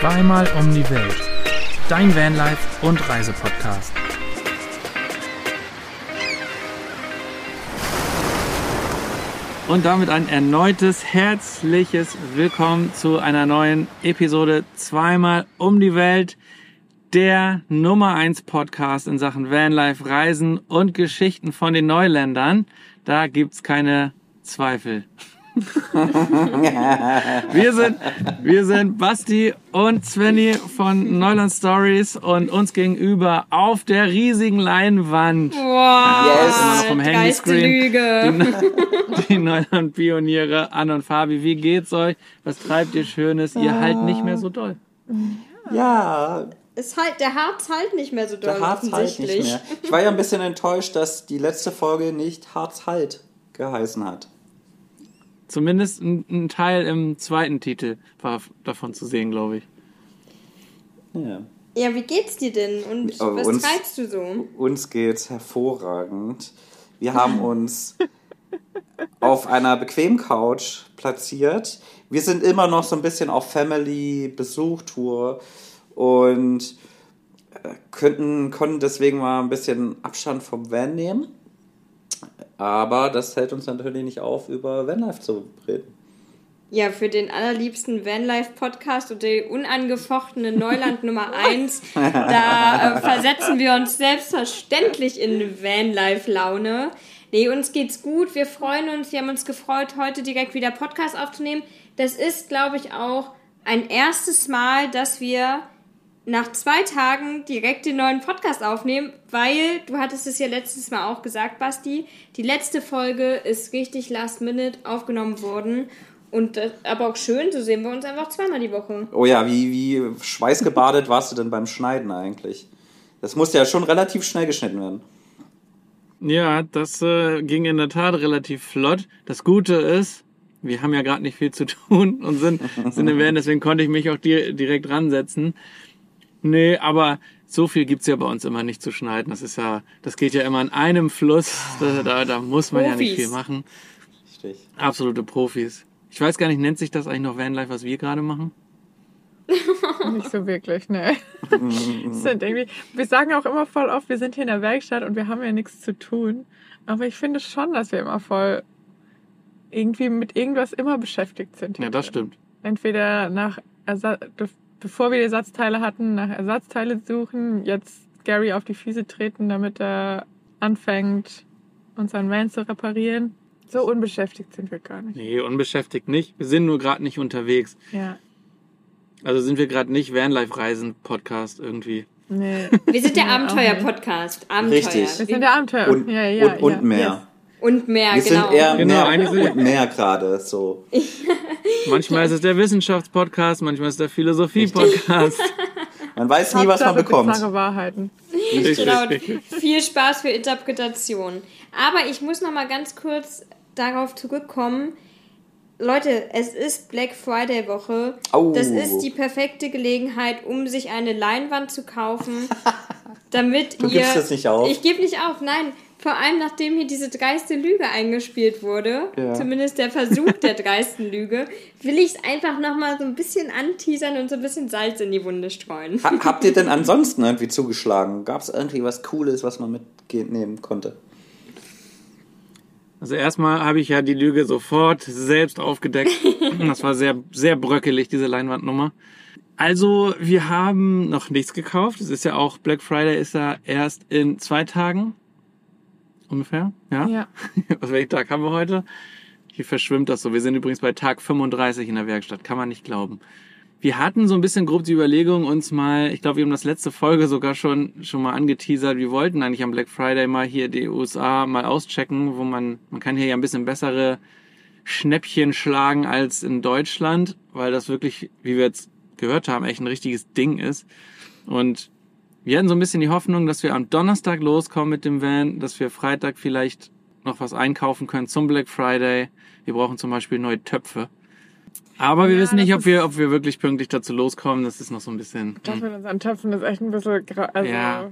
Zweimal um die Welt. Dein Vanlife und Reisepodcast. Und damit ein erneutes herzliches Willkommen zu einer neuen Episode Zweimal um die Welt. Der Nummer 1 Podcast in Sachen Vanlife, Reisen und Geschichten von den Neuländern. Da gibt's keine Zweifel. wir sind, wir sind Basti und Svenny von Neuland Stories und uns gegenüber auf der riesigen Leinwand. Wow, yes. immer noch vom Handyscreen. Lüge. Die, die Neuland Pioniere Anne und Fabi. Wie geht's euch? Was treibt ihr Schönes? Ihr halt nicht mehr so doll. Ja, Es halt, der Harz halt nicht mehr so doll der Harz halt offensichtlich. nicht mehr. Ich war ja ein bisschen enttäuscht, dass die letzte Folge nicht Harz halt geheißen hat. Zumindest ein, ein Teil im zweiten Titel war davon zu sehen, glaube ich. Ja. Ja, wie geht's dir denn? Und Aber was uns- treibst du so? Uns geht's hervorragend. Wir haben uns auf einer Bequem-Couch platziert. Wir sind immer noch so ein bisschen auf Family-Besuchtour und äh, könnten, konnten deswegen mal ein bisschen Abstand vom Van nehmen. Aber das hält uns natürlich nicht auf, über Vanlife zu reden. Ja, für den allerliebsten Vanlife-Podcast und die unangefochtene Neuland Nummer 1, da äh, versetzen wir uns selbstverständlich in Vanlife-Laune. Nee, uns geht's gut, wir freuen uns, wir haben uns gefreut, heute direkt wieder Podcast aufzunehmen. Das ist, glaube ich, auch ein erstes Mal, dass wir nach zwei Tagen direkt den neuen Podcast aufnehmen, weil du hattest es ja letztes Mal auch gesagt, Basti, die letzte Folge ist richtig last minute aufgenommen worden. Und das, aber auch schön, so sehen wir uns einfach zweimal die Woche. Oh ja, wie, wie schweißgebadet warst du denn beim Schneiden eigentlich? Das musste ja schon relativ schnell geschnitten werden. Ja, das äh, ging in der Tat relativ flott. Das Gute ist, wir haben ja gerade nicht viel zu tun und sind, sind im Van, deswegen konnte ich mich auch di direkt ransetzen. Nee, aber so viel gibt's ja bei uns immer nicht zu schneiden. Das ist ja, das geht ja immer in einem Fluss. Da, da, da muss man ja nicht Profis. viel machen. Richtig. Absolute Profis. Ich weiß gar nicht, nennt sich das eigentlich noch Vanlife, was wir gerade machen? Nicht so wirklich, ne. Sind irgendwie, wir sagen auch immer voll oft, wir sind hier in der Werkstatt und wir haben ja nichts zu tun. Aber ich finde schon, dass wir immer voll irgendwie mit irgendwas immer beschäftigt sind. Ja, das drin. stimmt. Entweder nach Ersatz, bevor wir die Ersatzteile hatten, nach Ersatzteile suchen, jetzt Gary auf die Füße treten, damit er anfängt, unseren Van zu reparieren. So unbeschäftigt sind wir gar nicht. Nee, unbeschäftigt nicht. Wir sind nur gerade nicht unterwegs. Ja. Also sind wir gerade nicht Vanlife-Reisen-Podcast irgendwie. Nee. Wir sind der. Abenteuer-Podcast. Abenteuer. Richtig. Wir sind der Abenteuer. Und, ja, ja, und, und ja. mehr. Und mehr, Wir genau. sind eher Genau, eigentlich mehr sind- und mehr gerade so. Manchmal ist es der Wissenschaftspodcast, manchmal ist es der Philosophie-Podcast. Man weiß nie, was man bekommt. bizarre Wahrheiten. Richtig, Genau, richtig. viel Spaß für Interpretation. Aber ich muss noch mal ganz kurz darauf zurückkommen. Leute, es ist Black Friday Woche. Au. Das ist die perfekte Gelegenheit, um sich eine Leinwand zu kaufen, damit Du ihr. gibst es nicht auf. Ich gebe nicht auf, nein. Vor allem nachdem hier diese dreiste Lüge eingespielt wurde, Ja. zumindest der Versuch der dreisten Lüge, will ich es einfach noch mal so ein bisschen anteasern und so ein bisschen Salz in die Wunde streuen. Ha habt ihr denn ansonsten irgendwie zugeschlagen? Gab es irgendwie was Cooles, was man mitnehmen konnte? Also erstmal habe ich ja die Lüge sofort selbst aufgedeckt. Das war sehr, sehr bröckelig, diese Leinwandnummer. Also, wir haben noch nichts gekauft. Es ist ja auch, Black Friday ist ja erst in zwei Tagen. Ungefähr, ja? Ja. Was welchen Tag haben wir heute? Hier verschwimmt das so. Wir sind übrigens bei Tag 35 in der Werkstatt. Kann man nicht glauben. Wir hatten so ein bisschen grob die Überlegung, uns mal, ich glaube, wir haben das letzte Folge sogar schon, schon mal angeteasert. Wir wollten eigentlich am Black Friday mal hier die USA mal auschecken, wo man, man kann hier ja ein bisschen bessere Schnäppchen schlagen als in Deutschland, weil das wirklich, wie wir jetzt gehört haben, echt ein richtiges Ding ist. Und wir hatten so ein bisschen die Hoffnung, dass wir am Donnerstag loskommen mit dem Van, dass wir Freitag vielleicht noch was einkaufen können zum Black Friday. Wir brauchen zum Beispiel neue Töpfe. Aber wir Ja, wissen nicht, ob wir, ob wir wirklich pünktlich dazu loskommen. Das ist noch so ein bisschen. Das hm. mit unseren Töpfen ist echt ein bisschen, also Ja.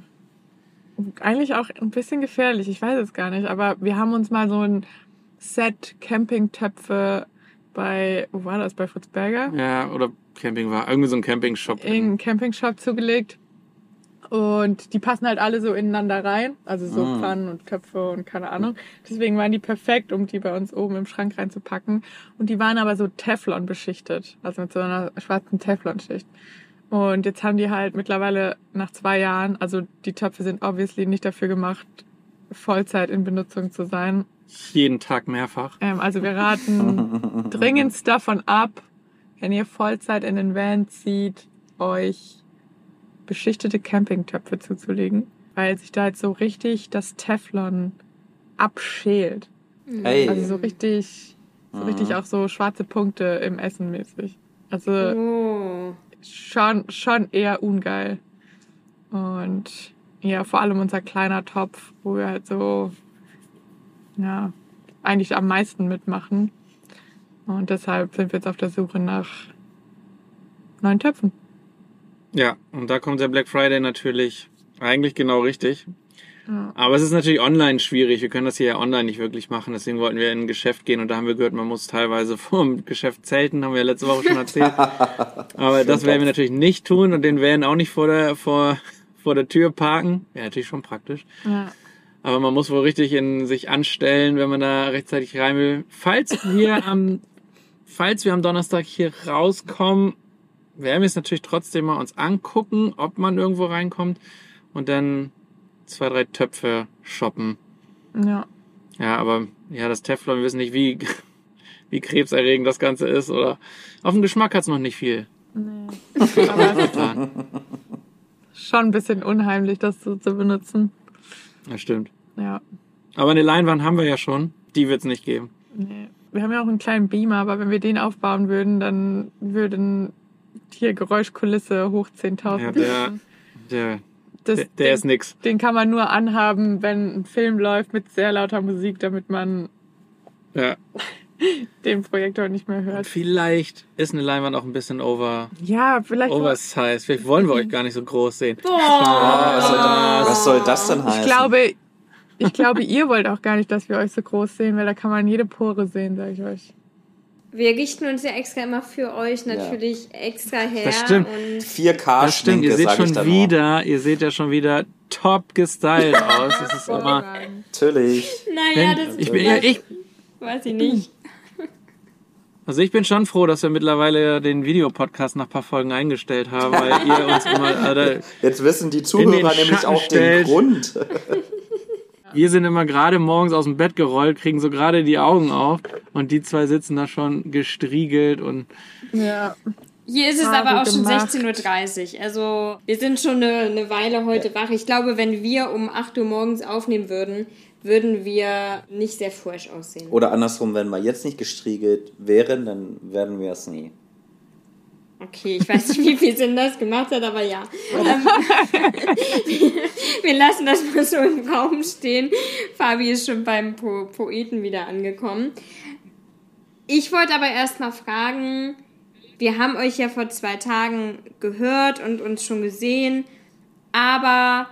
eigentlich auch ein bisschen gefährlich. Ich weiß es gar nicht, aber wir haben uns mal so ein Set Campingtöpfe bei, wo war das, bei Fritz Berger? Ja, oder Camping war. Irgendwie so ein Campingshop. irgendeinen Campingshop zugelegt. Und die passen halt alle so ineinander rein. Also so Ah. Pfannen und Töpfe und keine Ahnung. Deswegen waren die perfekt, um die bei uns oben im Schrank reinzupacken. Und die waren aber so Teflon beschichtet. Also mit so einer schwarzen Teflonschicht. Und jetzt haben die halt mittlerweile nach zwei Jahren, also die Töpfe sind obviously nicht dafür gemacht, Vollzeit in Benutzung zu sein. Jeden Tag mehrfach. Ähm, also wir raten dringendst davon ab, wenn ihr Vollzeit in den Van zieht, euch beschichtete Campingtöpfe zuzulegen, weil sich da jetzt so richtig das Teflon abschält. Hey. Also so richtig, so richtig auch so schwarze Punkte im Essen mäßig. Also Oh. schon, schon eher ungeil. Und ja, vor allem unser kleiner Topf, wo wir halt so, ja, eigentlich am meisten mitmachen. Und deshalb sind wir jetzt auf der Suche nach neuen Töpfen. Ja, und da kommt der Black Friday natürlich eigentlich genau richtig. Ja. Aber es ist natürlich online schwierig. Wir können das hier ja online nicht wirklich machen. Deswegen wollten wir in ein Geschäft gehen und da haben wir gehört, man muss teilweise vorm Geschäft zelten, haben wir ja letzte Woche schon erzählt. Aber das werden wir natürlich nicht tun und den Van auch nicht vor der, vor, vor der Tür parken. Wäre natürlich schon praktisch. Ja. Aber man muss wohl richtig in sich anstellen, wenn man da rechtzeitig rein will. Falls wir am, falls wir am Donnerstag hier rauskommen, werden wir es natürlich trotzdem mal uns angucken, ob man irgendwo reinkommt und dann zwei, drei Töpfe shoppen. ja. Ja, aber ja, das Teflon, wir wissen nicht, wie, wie krebserregend das Ganze ist oder auf den Geschmack hat's noch nicht viel. Nee. Aber es schon ein bisschen unheimlich, das so zu benutzen. Das stimmt. Ja. Aber eine Leinwand haben wir ja schon. Die wird's nicht geben. Nee. Wir haben ja auch einen kleinen Beamer, aber wenn wir den aufbauen würden, dann würden hier Geräuschkulisse hoch 10.000. Ja, der, der, das, der, der den, ist nix. den kann man nur anhaben, wenn ein Film läuft mit sehr lauter Musik, damit man Ja. den Projektor nicht mehr hört. Vielleicht ist eine Leinwand auch ein bisschen over, Ja, vielleicht. oversized. Vielleicht wollen wir euch gar nicht so groß sehen. Boah. was, soll da, was soll das denn heißen? ich glaube, ich glaube, ihr wollt auch gar nicht, dass wir euch so groß sehen, weil da kann man jede Pore sehen, sag ich euch. Wir richten uns ja extra immer für euch natürlich extra her. Das stimmt. Und 4K Das stimmt, ihr seht schon wieder, ihr seht ja schon wieder top gestylt aus. Es ist immer. Natürlich. naja, das ich bin, ja, ich, weiß ich nicht. also ich bin schon froh, dass wir mittlerweile den Videopodcast nach ein paar Folgen eingestellt haben, weil ihr uns immer, also, Jetzt wissen die Zuhörer nämlich auch stellt. den Grund. wir sind immer gerade morgens aus dem Bett gerollt, kriegen so gerade die Augen auf und die zwei sitzen da schon gestriegelt und Ja. Hier ist es Habe aber auch schon gemacht. 16.30 Uhr. Also wir sind schon eine, eine Weile heute wach. Ich glaube, wenn wir um 8 Uhr morgens aufnehmen würden, würden wir nicht sehr fresh aussehen. Oder andersrum, wenn wir jetzt nicht gestriegelt wären, dann werden wir es nie. Okay, ich weiß nicht, wie viel Sinn das gemacht hat, aber ja. Ähm, wir lassen das mal so im Raum stehen. Fabi ist schon beim po Poeten wieder angekommen. Ich wollte aber erst mal fragen, wir haben euch ja vor zwei Tagen gehört und uns schon gesehen, aber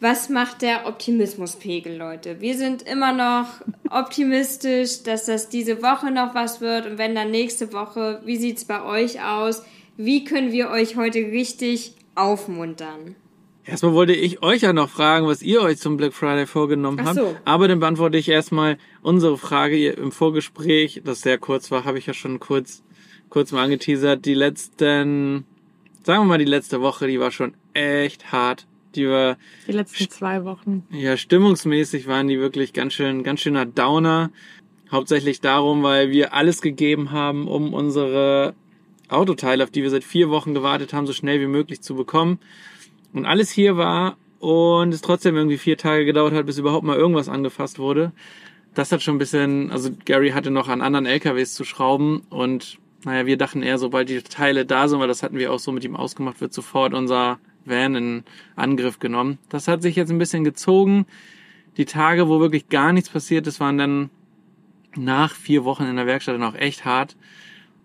was macht der Optimismuspegel, Leute? Wir sind immer noch optimistisch, dass das diese Woche noch was wird und wenn dann nächste Woche, wie sieht's bei euch aus? Wie können wir euch heute richtig aufmuntern? Erstmal wollte ich euch ja noch fragen, was ihr euch zum Black Friday vorgenommen Ach habt. so. Aber dann beantworte ich erstmal unsere Frage im Vorgespräch, das sehr kurz war, habe ich ja schon kurz, kurz mal angeteasert. Die letzten, sagen wir mal die letzte Woche, die war schon echt hart. Die war, Die letzten zwei Wochen. ja, stimmungsmäßig waren die wirklich ganz schön, ganz schöner Downer. Hauptsächlich darum, weil wir alles gegeben haben, um unsere Autoteile, auf die wir seit vier Wochen gewartet haben, so schnell wie möglich zu bekommen. Und alles hier war und es trotzdem irgendwie vier Tage gedauert hat, bis überhaupt mal irgendwas angefasst wurde. Das hat schon ein bisschen, also Gary hatte noch an anderen LKWs zu schrauben und naja, wir dachten eher, sobald die Teile da sind, weil das hatten wir auch so mit ihm ausgemacht, wird sofort unser Van in Angriff genommen. Das hat sich jetzt ein bisschen gezogen. Die Tage, wo wirklich gar nichts passiert ist, waren dann nach vier Wochen in der Werkstatt auch echt hart.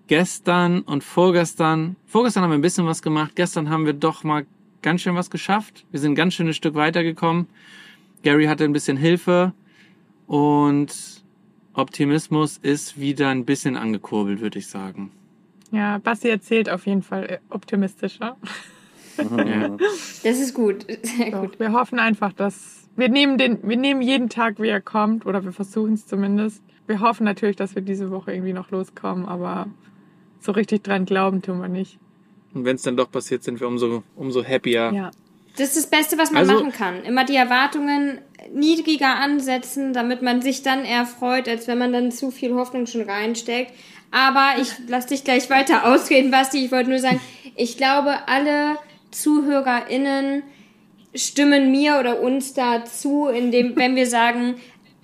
Gestern und vorgestern, vorgestern haben wir ein bisschen was gemacht, gestern haben wir doch mal ganz schön was geschafft. Wir sind ein ganz schönes Stück weitergekommen. Gary hatte ein bisschen Hilfe und Optimismus ist wieder ein bisschen angekurbelt, würde ich sagen. Ja, Basti erzählt auf jeden Fall äh, optimistischer. Ja. Das ist gut. Sehr Doch, gut. wir hoffen einfach, dass wir nehmen den, wir nehmen jeden Tag, wie er kommt, oder wir versuchen es zumindest. Wir hoffen natürlich, dass wir diese Woche irgendwie noch loskommen, aber so richtig dran glauben tun wir nicht. Und wenn es dann doch passiert, sind wir umso, umso happier. Ja. Das ist das Beste, was man Also- machen kann. Immer die Erwartungen niedriger ansetzen, damit man sich dann eher freut, als wenn man dann zu viel Hoffnung schon reinsteckt. Aber ich lass dich gleich weiter ausreden, Basti. Ich wollte nur sagen, ich glaube, alle ZuhörerInnen stimmen mir oder uns dazu, indem, wenn wir sagen,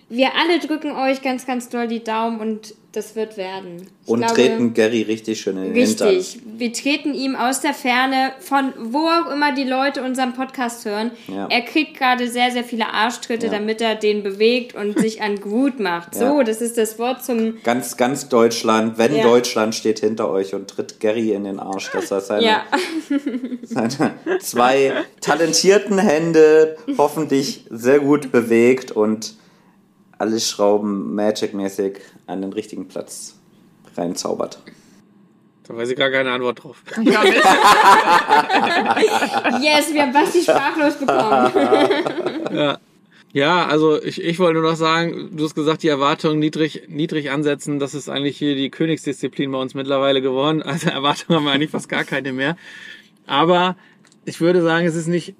wir alle drücken euch ganz, ganz doll die Daumen und das wird werden. Ich Und glaube- treten Gary richtig schön in den Hintern. Richtig. Wir treten ihm aus der Ferne, von wo auch immer die Leute unseren Podcast hören. Ja. Er kriegt gerade sehr, sehr viele Arschtritte, Ja. damit er den bewegt und sich an gut macht. So, Ja. das ist das Wort zum. Ganz, ganz Deutschland, wenn. Deutschland steht hinter euch und tritt Gary in den Arsch, dass er seine, seine zwei talentierten Hände hoffentlich sehr gut bewegt und alle Schrauben Magic-mäßig an den richtigen Platz reinzaubert. Da weiß ich gar keine Antwort drauf. Yes, wir haben Basti sprachlos bekommen. Ja. Ja, also ich, ich wollte nur noch sagen, du hast gesagt, die Erwartungen niedrig, niedrig ansetzen, das ist eigentlich hier die Königsdisziplin bei uns mittlerweile geworden. Also Erwartungen haben wir eigentlich fast gar keine mehr. Aber ich würde sagen, es ist nicht,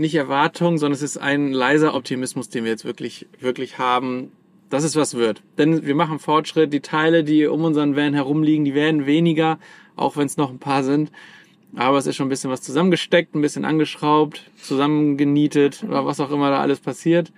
nicht Erwartung, sondern es ist ein leiser Optimismus, den wir jetzt wirklich, wirklich haben, dass es was wird. Denn wir machen Fortschritt, die Teile, die um unseren Van herumliegen, die werden weniger, auch wenn es noch ein paar sind. Aber es ist schon ein bisschen was zusammengesteckt, ein bisschen angeschraubt, zusammengenietet oder was auch immer da alles passiert.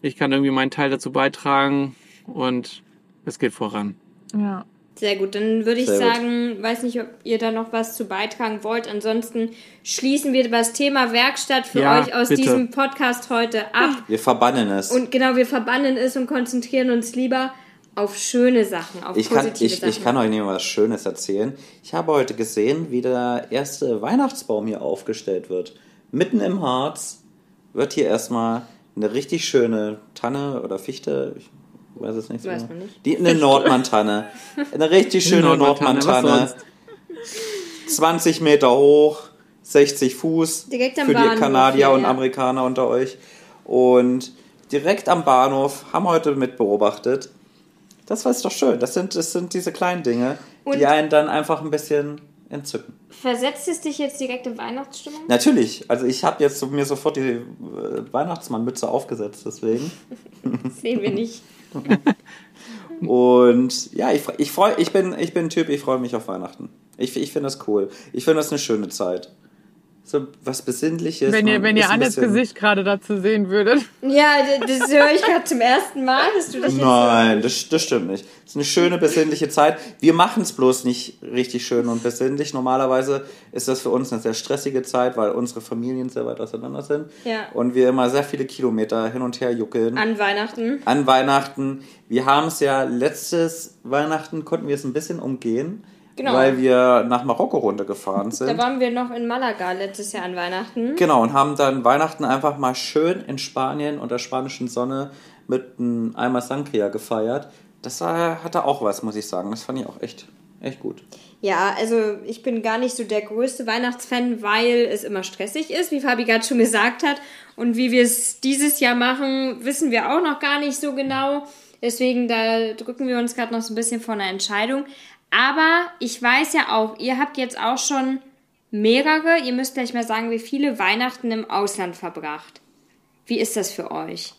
Ich kann irgendwie meinen Teil dazu beitragen und es geht voran. ja. Sehr gut, dann würde ich Sehr gut. sagen, weiß nicht, ob ihr da noch was zu beitragen wollt. Ansonsten schließen wir das Thema Werkstatt für Ja, euch aus bitte. diesem Podcast heute ab. Wir verbannen es. Und genau, wir verbannen es und konzentrieren uns lieber auf schöne Sachen, auf Ich kann, positive ich, Sachen. ich kann euch nicht mal was Schönes erzählen. Ich habe heute gesehen, wie der erste Weihnachtsbaum hier aufgestellt wird. Mitten im Harz wird hier erstmal eine richtig schöne Tanne oder Fichte, ich weiß es nicht so. Weiß man nicht. Die, eine Nordmann-Tanne. Eine richtig schöne Nordmann-Tanne. sonst? 20 Meter hoch, 60 Fuß Direkt am für Bahnhof die Kanadier hier, und ja. Amerikaner unter euch. Und direkt am Bahnhof haben wir heute mit beobachtet. Das war doch schön. Das sind, das sind diese kleinen Dinge, Und- die einen dann einfach ein bisschen entzücken. Versetzt es dich jetzt direkt in Weihnachtsstimmung? Natürlich, also ich habe jetzt mir sofort die äh, Weihnachtsmannmütze aufgesetzt, deswegen. Das sehen wir nicht. Und ja, ich, ich, freu, ich, bin, ich bin ein Typ, ich freue mich auf Weihnachten. Ich, ich finde das cool. Ich finde das eine schöne Zeit. So was Besinnliches. Wenn ihr, wenn ihr Annes bisschen- Gesicht gerade dazu sehen würdet. Ja, das höre ich gerade zum ersten Mal, dass du jetzt Nein, das, das stimmt nicht. Es ist eine schöne, besinnliche Zeit. Wir machen es bloß nicht richtig schön und besinnlich. Normalerweise ist das für uns eine sehr stressige Zeit, weil unsere Familien sehr weit auseinander sind. Ja. Und wir immer sehr viele Kilometer hin und her juckeln. an Weihnachten. An Weihnachten. Wir haben es ja letztes Weihnachten konnten wir es ein bisschen umgehen, Genau. weil wir nach Marokko runtergefahren Da sind. waren wir noch in Malaga letztes Jahr an Weihnachten. Genau, und haben dann Weihnachten einfach mal schön in Spanien unter spanischen Sonne mit einem Eimer Sangria gefeiert. Das war, hatte auch was, muss ich sagen. Das fand ich auch echt, echt gut. Ja, also ich bin gar nicht so der größte Weihnachtsfan, weil es immer stressig ist, wie Fabi gerade schon gesagt hat. Und wie wir es dieses Jahr machen, wissen wir auch noch gar nicht so genau. Deswegen, da drücken wir uns gerade noch so ein bisschen vor einer Entscheidung. Aber ich weiß ja auch, ihr habt jetzt auch schon mehrere, ihr müsst gleich mal sagen, wie viele Weihnachten im Ausland verbracht. Wie ist das für euch?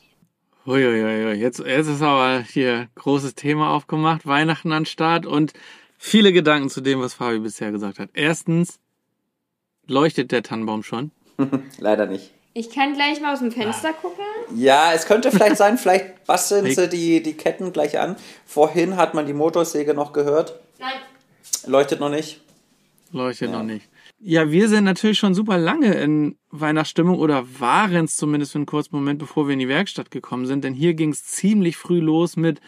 Uiuiui, jetzt, jetzt ist aber hier großes Thema aufgemacht, Weihnachten an Start und viele Gedanken zu dem, was Fabi bisher gesagt hat. Erstens, leuchtet der Tannenbaum schon? Leider nicht. Ich kann gleich mal aus dem Fenster gucken. Ja, es könnte vielleicht sein, vielleicht basteln sie die, die Ketten gleich an. Vorhin hat man die Motorsäge noch gehört. Nein. Leuchtet noch nicht. Leuchtet Ja. noch nicht. Ja, wir sind natürlich schon super lange in Weihnachtsstimmung oder waren es zumindest für einen kurzen Moment, bevor wir in die Werkstatt gekommen sind. Denn hier ging es ziemlich früh los mit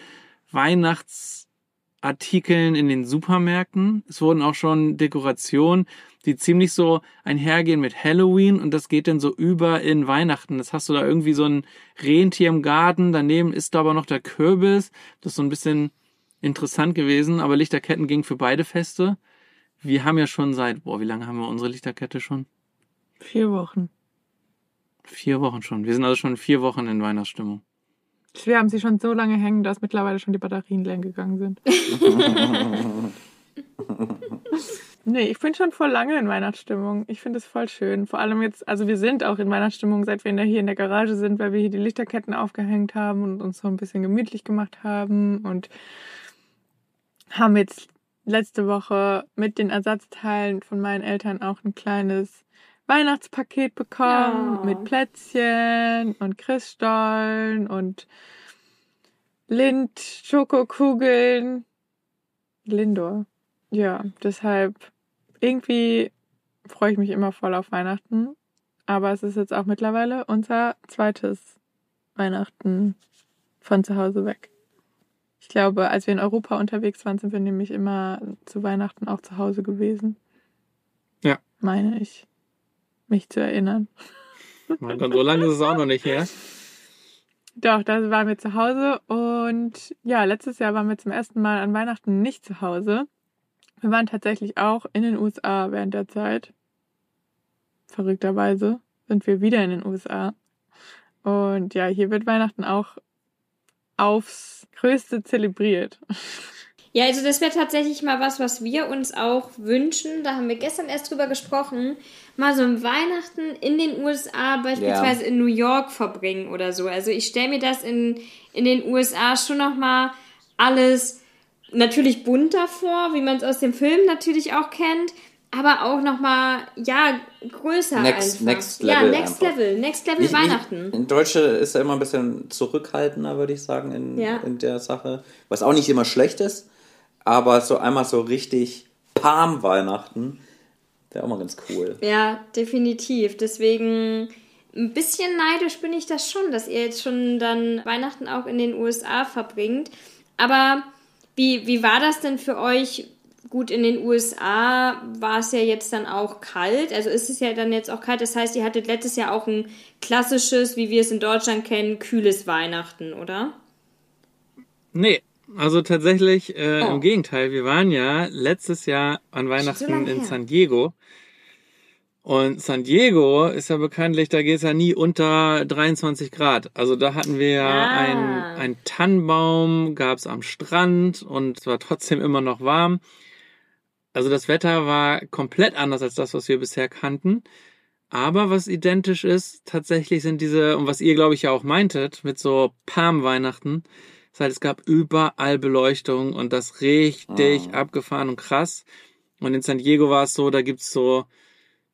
Artikeln in den Supermärkten. Es wurden auch schon Dekorationen, die ziemlich so einhergehen mit Halloween und das geht dann so über in Weihnachten. Das hast du da irgendwie so ein Rentier im Garten, daneben ist da aber noch der Kürbis. Das ist so ein bisschen interessant gewesen, aber Lichterketten ging für beide Feste. Wir haben ja schon seit, boah, wie lange haben wir unsere Lichterkette schon? Vier Wochen. Vier Wochen schon. Wir sind also schon vier Wochen in Weihnachtsstimmung. Wir haben sie schon so lange hängen, dass mittlerweile schon die Batterien leer gegangen sind. nee, ich bin schon voll lange in Weihnachtsstimmung. Ich finde es voll schön. Vor allem jetzt, also wir sind auch in Weihnachtsstimmung, seit wir hier in der Garage sind, weil wir hier die Lichterketten aufgehängt haben und uns so ein bisschen gemütlich gemacht haben und haben jetzt letzte Woche mit den Ersatzteilen von meinen Eltern auch ein kleines Weihnachtspaket bekommen Ja. mit Plätzchen und Christstollen und Lind, Schokokugeln. Lindor. Ja, deshalb irgendwie freue ich mich immer voll auf Weihnachten. Aber es ist jetzt auch mittlerweile unser zweites Weihnachten von zu Hause weg. Ich glaube, als wir in Europa unterwegs waren, sind wir nämlich immer zu Weihnachten auch zu Hause gewesen. Ja. Meine ich, mich zu erinnern. Mein Gott, so lange ist es auch noch nicht her. Doch, da waren wir zu Hause und ja, letztes Jahr waren wir zum ersten Mal an Weihnachten nicht zu Hause. Wir waren tatsächlich auch in den USA während der Zeit. Verrückterweise sind wir wieder in den USA. Und ja, hier wird Weihnachten auch aufs Größte zelebriert. Ja, also das wäre tatsächlich mal was, was wir uns auch wünschen. Da haben wir gestern erst drüber gesprochen. Mal so ein Weihnachten in den USA, beispielsweise in New York verbringen oder so. Also ich stelle mir das in, in den USA schon nochmal alles natürlich bunter vor, wie man es aus dem Film natürlich auch kennt. Aber auch nochmal, ja, größer Next- einfach. next ja, level next einfach. level. Next level Ich- Weihnachten. Ich, in Deutsche ist ja immer ein bisschen zurückhaltender, würde ich sagen, in, Ja. in der Sache. Was auch nicht immer schlecht ist, aber so einmal so richtig Palm-Weihnachten wäre auch mal ganz cool. Ja, definitiv. Deswegen ein bisschen neidisch bin ich das schon, dass ihr jetzt schon dann Weihnachten auch in den USA verbringt. Aber wie, wie war das denn für euch? Gut, in den USA war es ja jetzt dann auch kalt. Also ist es ja dann jetzt auch kalt. Das heißt, ihr hattet letztes Jahr auch ein klassisches, wie wir es in Deutschland kennen, kühles Weihnachten, oder? Nee, also tatsächlich äh, Oh. im Gegenteil. Wir waren ja letztes Jahr an Weihnachten lange in. San Diego. Und San Diego ist ja bekanntlich, da geht es ja nie unter 23 Grad. Also da hatten wir ja Ah. einen, einen Tannenbaum, gab's am Strand und es war trotzdem immer noch warm. Also das Wetter war komplett anders als das, was wir bisher kannten. Aber was identisch ist, tatsächlich sind diese, und was ihr, glaube ich, ja auch meintet, mit so Palm-Weihnachten, ist halt, es gab überall Beleuchtung und das richtig Ah. abgefahren und krass. Und in San Diego war es so, da gibt's so,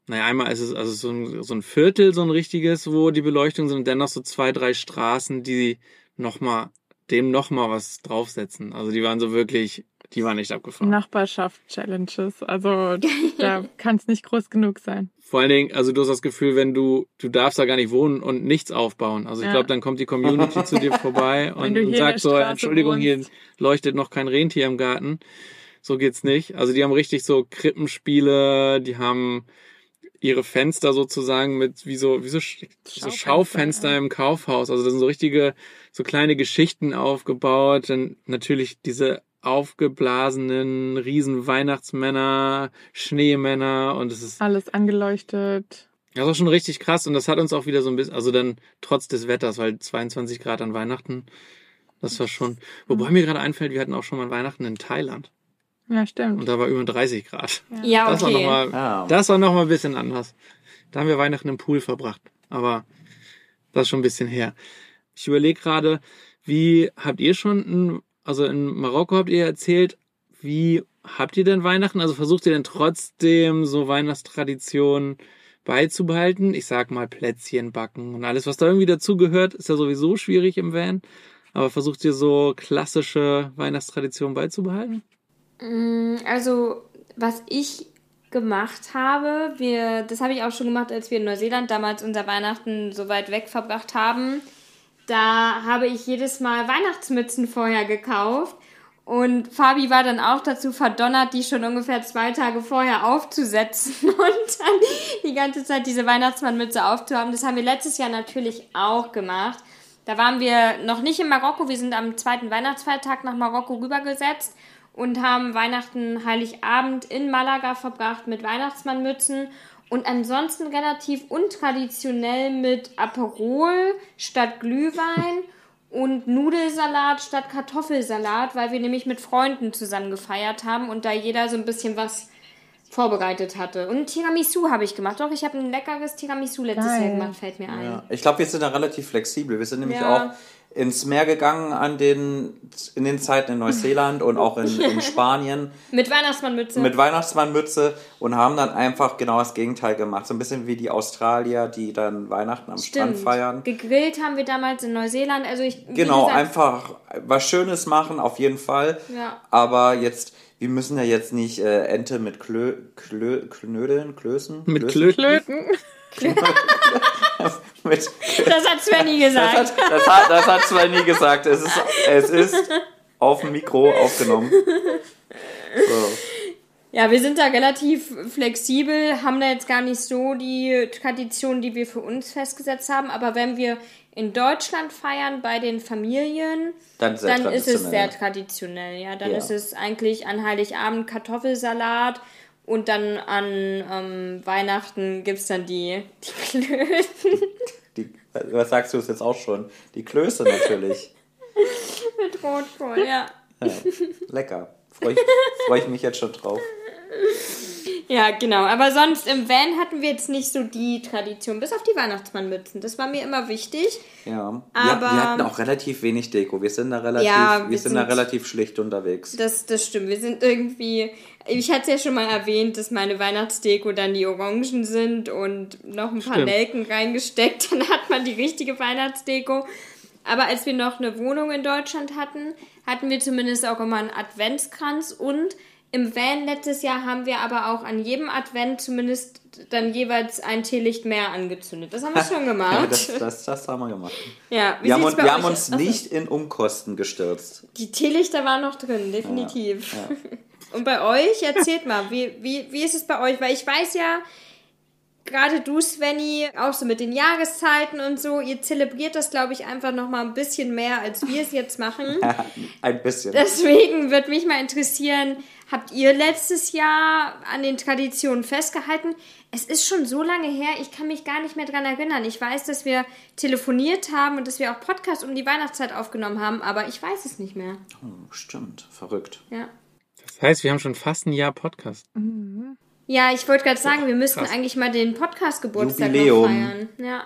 naja, einmal ist es also so ein, so ein Viertel, so ein richtiges, wo die Beleuchtung sind und dennoch so zwei, drei Straßen, die nochmal, dem nochmal was draufsetzen. Also die waren so wirklich, die waren nicht abgefahren. Nachbarschaft-Challenges. Also da kann es nicht groß genug sein. Vor allen Dingen, also du hast das Gefühl, wenn du, du darfst da gar nicht wohnen und nichts aufbauen. Also ich Ja. glaube, dann kommt die Community zu dir vorbei und, hier und sagt so, Entschuldigung, hier wohnst. leuchtet noch kein Rentier im Garten. So geht's nicht. Also die haben richtig so Krippenspiele, die haben ihre Fenster sozusagen mit wie so, wie so, Sch- so Schaufenster, Schaufenster ja. im Kaufhaus. Also da sind so richtige, so kleine Geschichten aufgebaut. Dann natürlich diese aufgeblasenen riesen Weihnachtsmänner, Schneemänner und es ist Alles angeleuchtet. das war schon richtig krass und das hat uns auch wieder so ein bisschen, also dann trotz des Wetters, weil 22 Grad an Weihnachten, das war schon, wobei mir gerade einfällt, wir hatten auch schon mal Weihnachten in Thailand Ja, stimmt. und da war über 30 Grad. Ja, Das war okay. nochmal, Ah. das war noch mal ein bisschen anders. Da haben wir Weihnachten im Pool verbracht, aber das ist schon ein bisschen her. Ich überlege gerade, wie habt ihr schon, ein, also in Marokko habt ihr erzählt, wie habt ihr denn Weihnachten? Also versucht ihr denn trotzdem so Weihnachtstraditionen beizubehalten? Ich sag mal Plätzchen backen und alles, was da irgendwie dazugehört, ist ja sowieso schwierig im Van. Aber versucht ihr so klassische Weihnachtstraditionen beizubehalten? Mm, Also, was ich gemacht habe, wir, das habe ich auch schon gemacht, als wir in Neuseeland damals unser Weihnachten so weit weg verbracht haben. Da habe ich jedes Mal Weihnachtsmützen vorher gekauft Und Fabi war dann auch dazu verdonnert, die schon ungefähr zwei Tage vorher aufzusetzen und dann die ganze Zeit diese Weihnachtsmannmütze aufzuhaben. Das haben wir letztes Jahr natürlich auch gemacht. Da waren wir noch nicht in Marokko. Wir sind am zweiten Weihnachtsfeiertag nach Marokko rübergesetzt und haben Weihnachten, Heiligabend in Malaga verbracht mit Weihnachtsmannmützen und ansonsten relativ untraditionell mit Aperol statt Glühwein und Nudelsalat statt Kartoffelsalat, weil wir nämlich mit Freunden zusammen gefeiert haben und da jeder so ein bisschen was vorbereitet hatte. Und Tiramisu habe ich gemacht. Doch, ich habe ein leckeres Tiramisu letztes Geil. Jahr gemacht, fällt mir ein. Ja. Ich glaube, wir sind da relativ flexibel. Wir sind nämlich Ja. auch ins Meer gegangen an den, in den Zeiten in Neuseeland und auch in, in Spanien Mit Weihnachtsmannmütze. mit Weihnachtsmannmütze und haben dann einfach genau das Gegenteil gemacht. So ein bisschen wie die Australier, die dann Weihnachten am Strand Stimmt. feiern. Gegrillt haben wir damals in Neuseeland. Also ich Genau, gesagt, einfach was Schönes machen, auf jeden Fall. Ja. Aber jetzt, wir müssen ja jetzt nicht äh, Ente mit Klö, Klö, Knödeln, Klößen? Mit? Klöten. Klöten. mit, Das hat Svenny das, gesagt. hat, das, hat, das hat zwar nie gesagt. Es ist, es ist auf dem Mikro aufgenommen. So. Ja, wir sind da relativ flexibel, haben da jetzt gar nicht so die Tradition, die wir für uns festgesetzt haben. Aber wenn wir in Deutschland feiern bei den Familien, Dann sehr dann ist es sehr traditionell. traditionell. Ja, dann Ja. ist es eigentlich an Heiligabend Kartoffelsalat und dann an ähm, Weihnachten gibt's dann die, die Klöten Die, was sagst du es jetzt auch schon? Die Klöße natürlich. mit Rotkohl, ja. Ja, lecker. Freue ich, freu ich mich jetzt schon drauf. Ja, genau. Aber sonst im Van hatten wir jetzt nicht so die Tradition, bis auf die Weihnachtsmannmützen. Das war mir immer wichtig. Ja. Aber- wir, wir hatten auch relativ wenig Deko. Wir sind da relativ, Ja, wir wir sind da sind- relativ schlicht unterwegs. Das, das stimmt. Wir sind irgendwie. Ich hatte es ja schon mal erwähnt, dass meine Weihnachtsdeko dann die Orangen sind und noch ein paar Stimmt. Nelken reingesteckt. Dann hat man die richtige Weihnachtsdeko. Aber als wir noch eine Wohnung in Deutschland hatten, hatten wir zumindest auch immer einen Adventskranz und im Van letztes Jahr haben wir aber auch an jedem Advent zumindest dann jeweils ein Teelicht mehr angezündet. Das haben wir schon Ja, gemacht. das, das, das haben wir gemacht. Ja, Wir haben, wir haben uns aus? nicht in Umkosten gestürzt. Die Teelichter waren noch drin, definitiv. Und bei euch, erzählt mal, wie, wie, wie ist es bei euch? Weil ich weiß ja, gerade du, Svenny, auch so mit den Jahreszeiten und so, ihr zelebriert das, glaube ich, einfach noch mal ein bisschen mehr, als wir es jetzt machen. Ein bisschen. Deswegen würde mich mal interessieren, habt ihr letztes Jahr an den Traditionen festgehalten? Es ist schon so lange her, ich kann mich gar nicht mehr dran erinnern. Ich weiß, dass wir telefoniert haben und dass wir auch Podcast um die Weihnachtszeit aufgenommen haben, aber ich weiß es nicht mehr. Oh, stimmt, verrückt. Ja. Das heißt, wir haben schon fast ein Jahr Podcast. Ja, ich wollte gerade sagen, wir müssten krass. eigentlich mal den Podcast-Geburtstag noch feiern. Ja.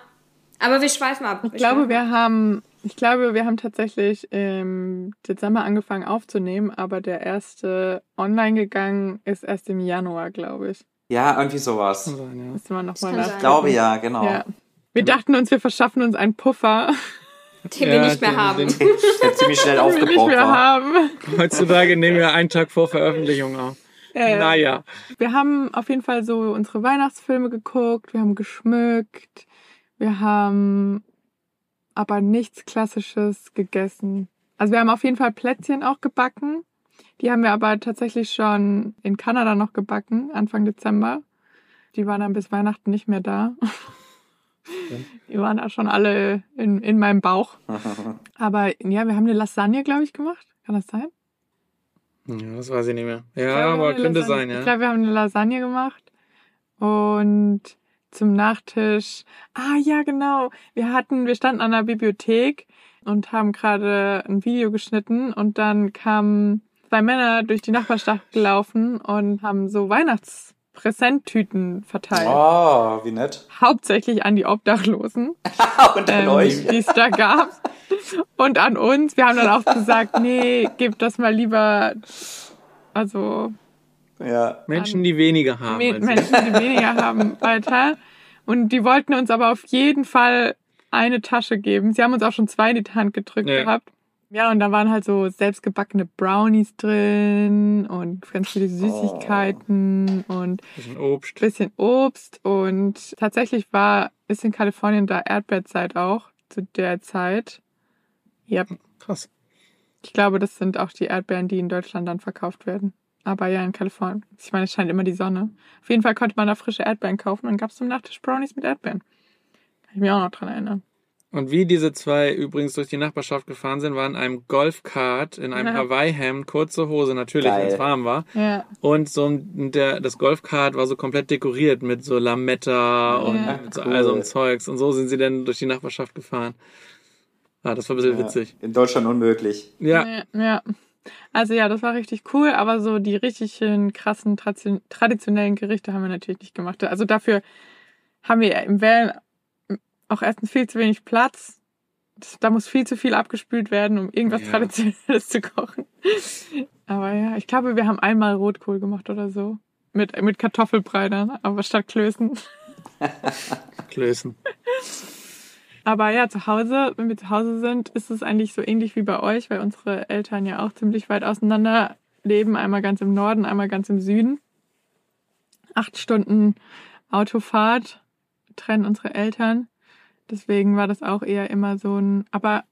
Aber wir schweifen ab. Ich glaube, wir haben, ich glaube, wir haben tatsächlich im Dezember angefangen aufzunehmen, aber der erste online gegangen ist erst im Januar, glaube ich. Ja, irgendwie sowas. Müssen wir nochmal kann nach. sein. Ich glaube ja, genau. Ja. Wir dachten uns, wir verschaffen uns einen Puffer, den wir Ja, nicht mehr den- haben. den- Der ziemlich schnell den wir nicht aufgebraucht mehr war. haben. Heutzutage nehmen wir einen Tag vor Veröffentlichung auf. Äh, Naja. Wir haben auf jeden Fall so unsere Weihnachtsfilme geguckt, wir haben geschmückt, wir haben aber nichts Klassisches gegessen. Also wir haben auf jeden Fall Plätzchen auch gebacken. Die haben wir aber tatsächlich schon in Kanada noch gebacken, Anfang Dezember. Die waren dann bis Weihnachten nicht mehr da. Die waren da schon alle in, in meinem Bauch. Aber ja, wir haben eine Lasagne, glaube ich, gemacht. Kann das sein? Ja, das weiß ich nicht mehr. Ich Ja, glaube, aber könnte Lasagne- sein, Ich ja. glaube, wir haben eine Lasagne gemacht. Und zum Nachtisch. Ah, ja, genau. Wir hatten, wir standen an der Bibliothek und haben gerade ein Video geschnitten und dann kamen zwei Männer durch die Nachbarschaft gelaufen und haben so Weihnachtspräsenttüten verteilt. Oh, wie nett. Hauptsächlich an die Obdachlosen Und an ähm, euch. die es da gab. Und an uns. Wir haben dann auch gesagt, nee, gebt das mal lieber, also Ja. Menschen, die weniger haben. Me- als sie. Menschen, die weniger haben, weiter. Und die wollten uns aber auf jeden Fall eine Tasche geben. Sie haben uns auch schon zwei in die Hand gedrückt Ja. gehabt. Ja, und da waren halt so selbstgebackene Brownies drin und ganz viele Süßigkeiten und Bisschen Obst. bisschen Obst. Und tatsächlich war, ist in Kalifornien da Erdbeerzeit auch zu der Zeit. Ja, Krass. Ich glaube, das sind auch die Erdbeeren, die in Deutschland dann verkauft werden. Aber ja, in Kalifornien. Ich meine, es scheint immer die Sonne. Auf jeden Fall konnte man da frische Erdbeeren kaufen und gab es zum Nachtisch Brownies mit Erdbeeren. Kann ich mich auch noch dran erinnern. Und wie diese zwei übrigens durch die Nachbarschaft gefahren sind, waren in einem Golfkart, in einem Ja. Hawaii-Hemd, kurze Hose, natürlich, wenn es warm war. Ja. Und so ein, der, das Golfkart war so komplett dekoriert mit so Lametta und Ja. so Cool. all so einem Zeugs. Und so sind sie dann durch die Nachbarschaft gefahren. Ah, das war ein bisschen witzig. In Deutschland unmöglich. Ja. ja. Ja. Also ja, das war richtig cool, aber so die richtig schön krassen tradi- traditionellen Gerichte haben wir natürlich nicht gemacht. Also dafür haben wir im Van auch erstens viel zu wenig Platz. Das, da muss viel zu viel abgespült werden, um irgendwas Ja. Traditionelles zu kochen. Aber ja, ich glaube, wir haben einmal Rotkohl gemacht oder so. Mit, mit Kartoffelbrei dann, aber statt Klößen. Klößen. Aber ja, zu Hause, wenn wir zu Hause sind, ist es eigentlich so ähnlich wie bei euch, weil unsere Eltern ja auch ziemlich weit auseinander leben. Einmal ganz im Norden, einmal ganz im Süden. Acht Stunden Autofahrt trennen unsere Eltern. Deswegen war das auch eher immer so ein, aber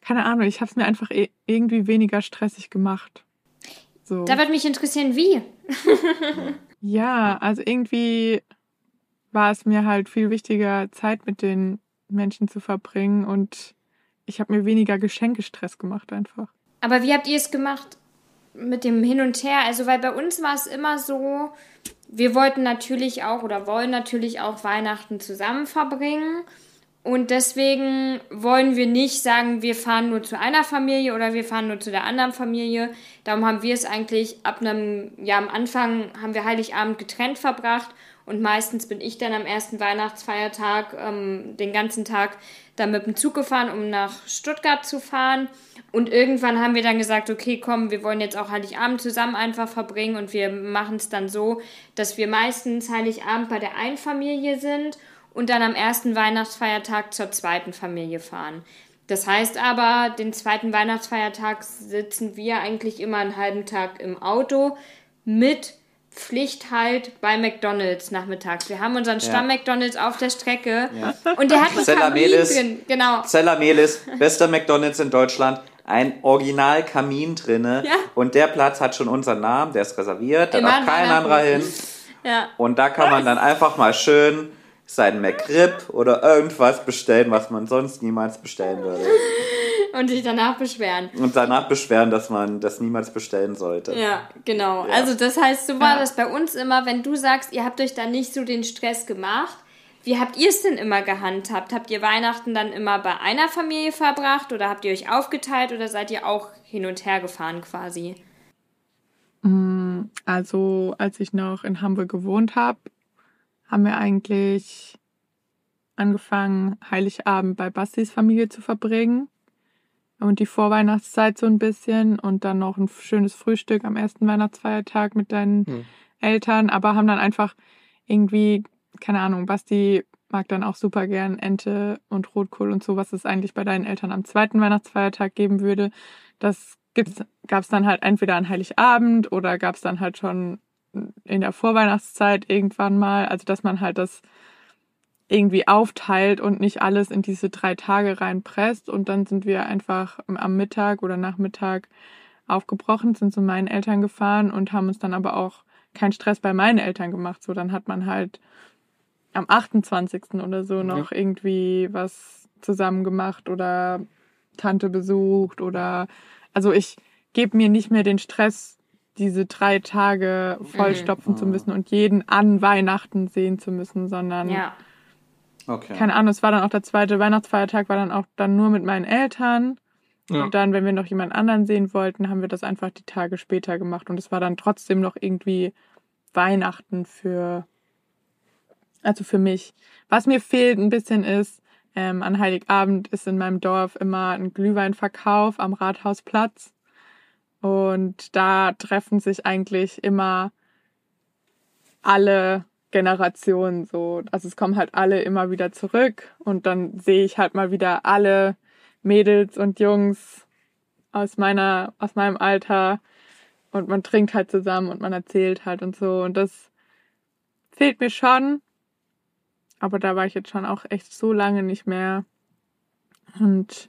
keine Ahnung, ich habe es mir einfach eh- irgendwie weniger stressig gemacht. So. Da würde mich interessieren, wie. Ja, also irgendwie war es mir halt viel wichtiger, Zeit mit den Menschen zu verbringen und ich habe mir weniger Geschenkestress gemacht einfach. Aber wie habt ihr es gemacht mit dem Hin und Her? Also, weil bei uns war es immer so, wir wollten natürlich auch oder wollen natürlich auch Weihnachten zusammen verbringen. Und deswegen wollen wir nicht sagen, wir fahren nur zu einer Familie oder wir fahren nur zu der anderen Familie. Darum haben wir es eigentlich ab einem, ja, am Anfang haben wir Heiligabend getrennt verbracht und meistens bin ich dann am ersten Weihnachtsfeiertag ähm, den ganzen Tag dann mit dem Zug gefahren, um nach Stuttgart zu fahren. Und irgendwann haben wir dann gesagt, okay, komm, wir wollen jetzt auch Heiligabend zusammen einfach verbringen und wir machen es dann so, dass wir meistens Heiligabend bei der einen Familie sind und dann am ersten Weihnachtsfeiertag zur zweiten Familie fahren. Das heißt aber, den zweiten Weihnachtsfeiertag sitzen wir eigentlich immer einen halben Tag im Auto mit Pflicht halt bei McDonalds nachmittags. Wir haben unseren Stamm McDonalds auf der Strecke Ja. und der hat einen Kamin Melis. drin. Genau. Zeller Melis, bester McDonalds in Deutschland. Ein Original Kamin drinne. Ja. Und der Platz hat schon unseren Namen, der ist reserviert, da darf kein anderer hin. Ja. Und da kann man dann einfach mal schön sein McRib oder irgendwas bestellen, was man sonst niemals bestellen würde. Und sich danach beschweren. Und danach beschweren, dass man das niemals bestellen sollte. Ja, genau. Ja. Also das heißt, so war Ja. das bei uns immer, wenn du sagst, ihr habt euch da nicht so den Stress gemacht. Wie habt ihr es denn immer gehandhabt? Habt ihr Weihnachten dann immer bei einer Familie verbracht oder habt ihr euch aufgeteilt oder seid ihr auch hin und her gefahren quasi? Also als ich noch in Hamburg gewohnt habe, haben wir eigentlich angefangen, Heiligabend bei Bastis Familie zu verbringen. Und die Vorweihnachtszeit so ein bisschen und dann noch ein schönes Frühstück am ersten Weihnachtsfeiertag mit deinen Hm. Eltern, aber haben dann einfach irgendwie, keine Ahnung, Basti mag dann auch super gern Ente und Rotkohl und so, was es eigentlich bei deinen Eltern am zweiten Weihnachtsfeiertag geben würde. Das gibt's, gab's dann halt entweder an Heiligabend oder gab's dann halt schon in der Vorweihnachtszeit irgendwann mal. Also dass man halt das irgendwie aufteilt und nicht alles in diese drei Tage reinpresst. Und dann sind wir einfach am Mittag oder Nachmittag aufgebrochen, sind zu meinen Eltern gefahren und haben uns dann aber auch keinen Stress bei meinen Eltern gemacht. So, dann hat man halt am 28. oder so noch irgendwie was zusammen gemacht oder Tante besucht oder also ich gebe mir nicht mehr den Stress, diese drei Tage vollstopfen zu müssen und jeden an Weihnachten sehen zu müssen, sondern Ja. Okay. keine Ahnung, es war dann auch der zweite Weihnachtsfeiertag, war dann auch dann nur mit meinen Eltern. Ja. Und dann, wenn wir noch jemand anderen sehen wollten, haben wir das einfach die Tage später gemacht. Und es war dann trotzdem noch irgendwie Weihnachten für, also für mich. Was mir fehlt ein bisschen ist, ähm, an Heiligabend ist in meinem Dorf immer ein Glühweinverkauf am Rathausplatz. Und da treffen sich eigentlich immer alle Generationen so. Also es kommen halt alle immer wieder zurück und dann sehe ich halt mal wieder alle Mädels und Jungs aus meiner, aus meinem Alter und man trinkt halt zusammen und man erzählt halt und so und das fehlt mir schon. Aber da war ich jetzt schon auch echt so lange nicht mehr. Und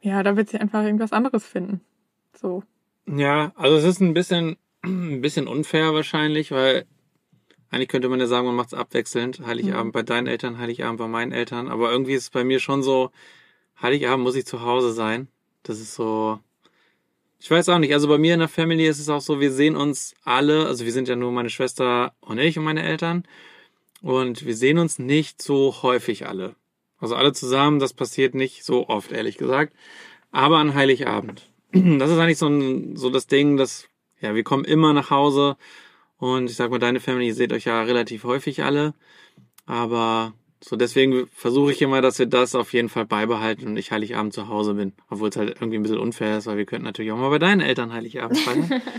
ja, da wird sie einfach irgendwas anderes finden. So. Ja, also es ist ein bisschen, ein bisschen unfair wahrscheinlich, weil eigentlich könnte man ja sagen, man macht es abwechselnd. Heiligabend bei deinen Eltern, Heiligabend bei meinen Eltern. Aber irgendwie ist es bei mir schon so, Heiligabend muss ich zu Hause sein. Das ist so. Ich weiß auch nicht. Also bei mir in der Family ist es auch so, wir sehen uns alle, also wir sind ja nur meine Schwester und ich und meine Eltern. Und wir sehen uns nicht so häufig alle. Also alle zusammen, das passiert nicht so oft, ehrlich gesagt. Aber an Heiligabend. Das ist eigentlich so, ein, so das Ding, dass, ja, wir kommen immer nach Hause. Und ich sag mal, deine Family, ihr seht euch ja relativ häufig alle. Aber so deswegen versuche ich immer, dass wir das auf jeden Fall beibehalten und ich Heiligabend zu Hause bin. Obwohl es halt irgendwie ein bisschen unfair ist, weil wir könnten natürlich auch mal bei deinen Eltern Heiligabend feiern.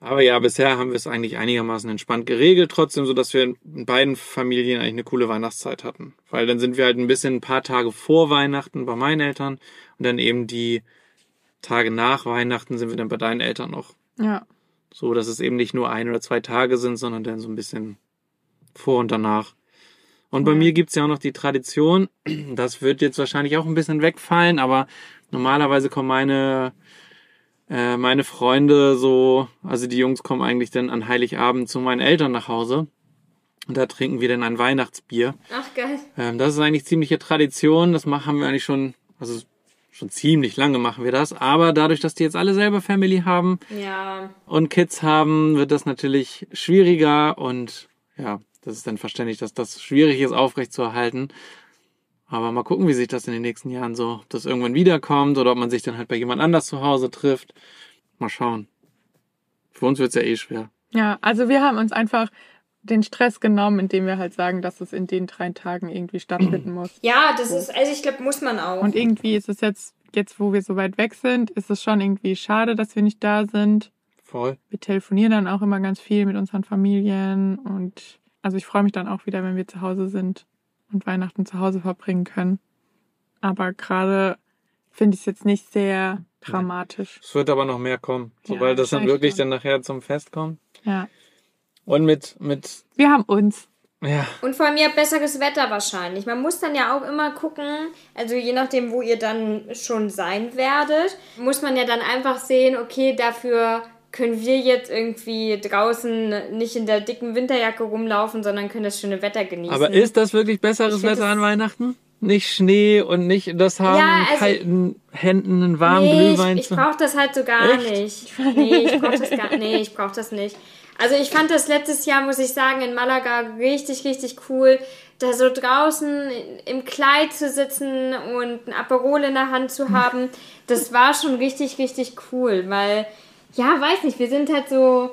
Aber ja, bisher haben wir es eigentlich einigermaßen entspannt geregelt, trotzdem so, dass wir in beiden Familien eigentlich eine coole Weihnachtszeit hatten. Weil dann sind wir halt ein bisschen ein paar Tage vor Weihnachten bei meinen Eltern und dann eben die Tage nach Weihnachten sind wir dann bei deinen Eltern noch. Ja. So, dass es eben nicht nur ein oder zwei Tage sind, sondern dann so ein bisschen vor und danach. Und bei mir gibt's ja auch noch die Tradition, das wird jetzt wahrscheinlich auch ein bisschen wegfallen, aber normalerweise kommen meine, äh, meine Freunde so, also die Jungs kommen eigentlich dann an Heiligabend zu meinen Eltern nach Hause. Und da trinken wir dann ein Weihnachtsbier. Ach, geil. Ähm, das ist eigentlich ziemliche Tradition. Das machen wir eigentlich schon, also schon ziemlich lange machen wir das. Aber dadurch, dass die jetzt alle selber Family haben Ja. und Kids haben, wird das natürlich schwieriger und ja, das ist dann verständlich, dass das schwierig ist, aufrechtzuerhalten. Aber mal gucken, wie sich das in den nächsten Jahren so, ob das irgendwann wiederkommt oder ob man sich dann halt bei jemand anders zu Hause trifft. Mal schauen. Für uns wird's ja eh schwer. Ja, also wir haben uns einfach den Stress genommen, indem wir halt sagen, dass es in den drei Tagen irgendwie stattfinden muss. Ja, das ist, also ich glaube, muss man auch. Und irgendwie ist es jetzt, jetzt wo wir so weit weg sind, ist es schon irgendwie schade, dass wir nicht da sind. Voll. Wir telefonieren dann auch immer ganz viel mit unseren Familien und also ich freue mich dann auch wieder, wenn wir zu Hause sind und Weihnachten zu Hause verbringen können. Aber gerade finde ich es jetzt nicht sehr dramatisch. Es wird aber noch mehr kommen, Ja, sobald das dann wirklich schon. dann nachher zum Fest kommt. Ja. Und mit, mit, Wir haben uns. ja, Und vor allem ja besseres Wetter wahrscheinlich. Man muss dann ja auch immer gucken, also je nachdem, wo ihr dann schon sein werdet, muss man ja dann einfach sehen, okay, dafür können wir jetzt irgendwie draußen nicht in der dicken Winterjacke rumlaufen, sondern können das schöne Wetter genießen. aber ist das wirklich besseres Wetter an Weihnachten? Nicht Schnee und nicht das haben, Ja, in also- kalten Händen einen warmen nee, Glühwein ich, ich brauche das halt so gar Echt? nicht. Nee, ich brauche das gar nee, ich brauch das nicht. Also ich fand das letztes Jahr, muss ich sagen, in Malaga richtig, richtig cool, da so draußen im Kleid zu sitzen und ein Aperol in der Hand zu haben. Das war schon richtig, richtig cool, weil, ja, weiß nicht, wir sind halt so,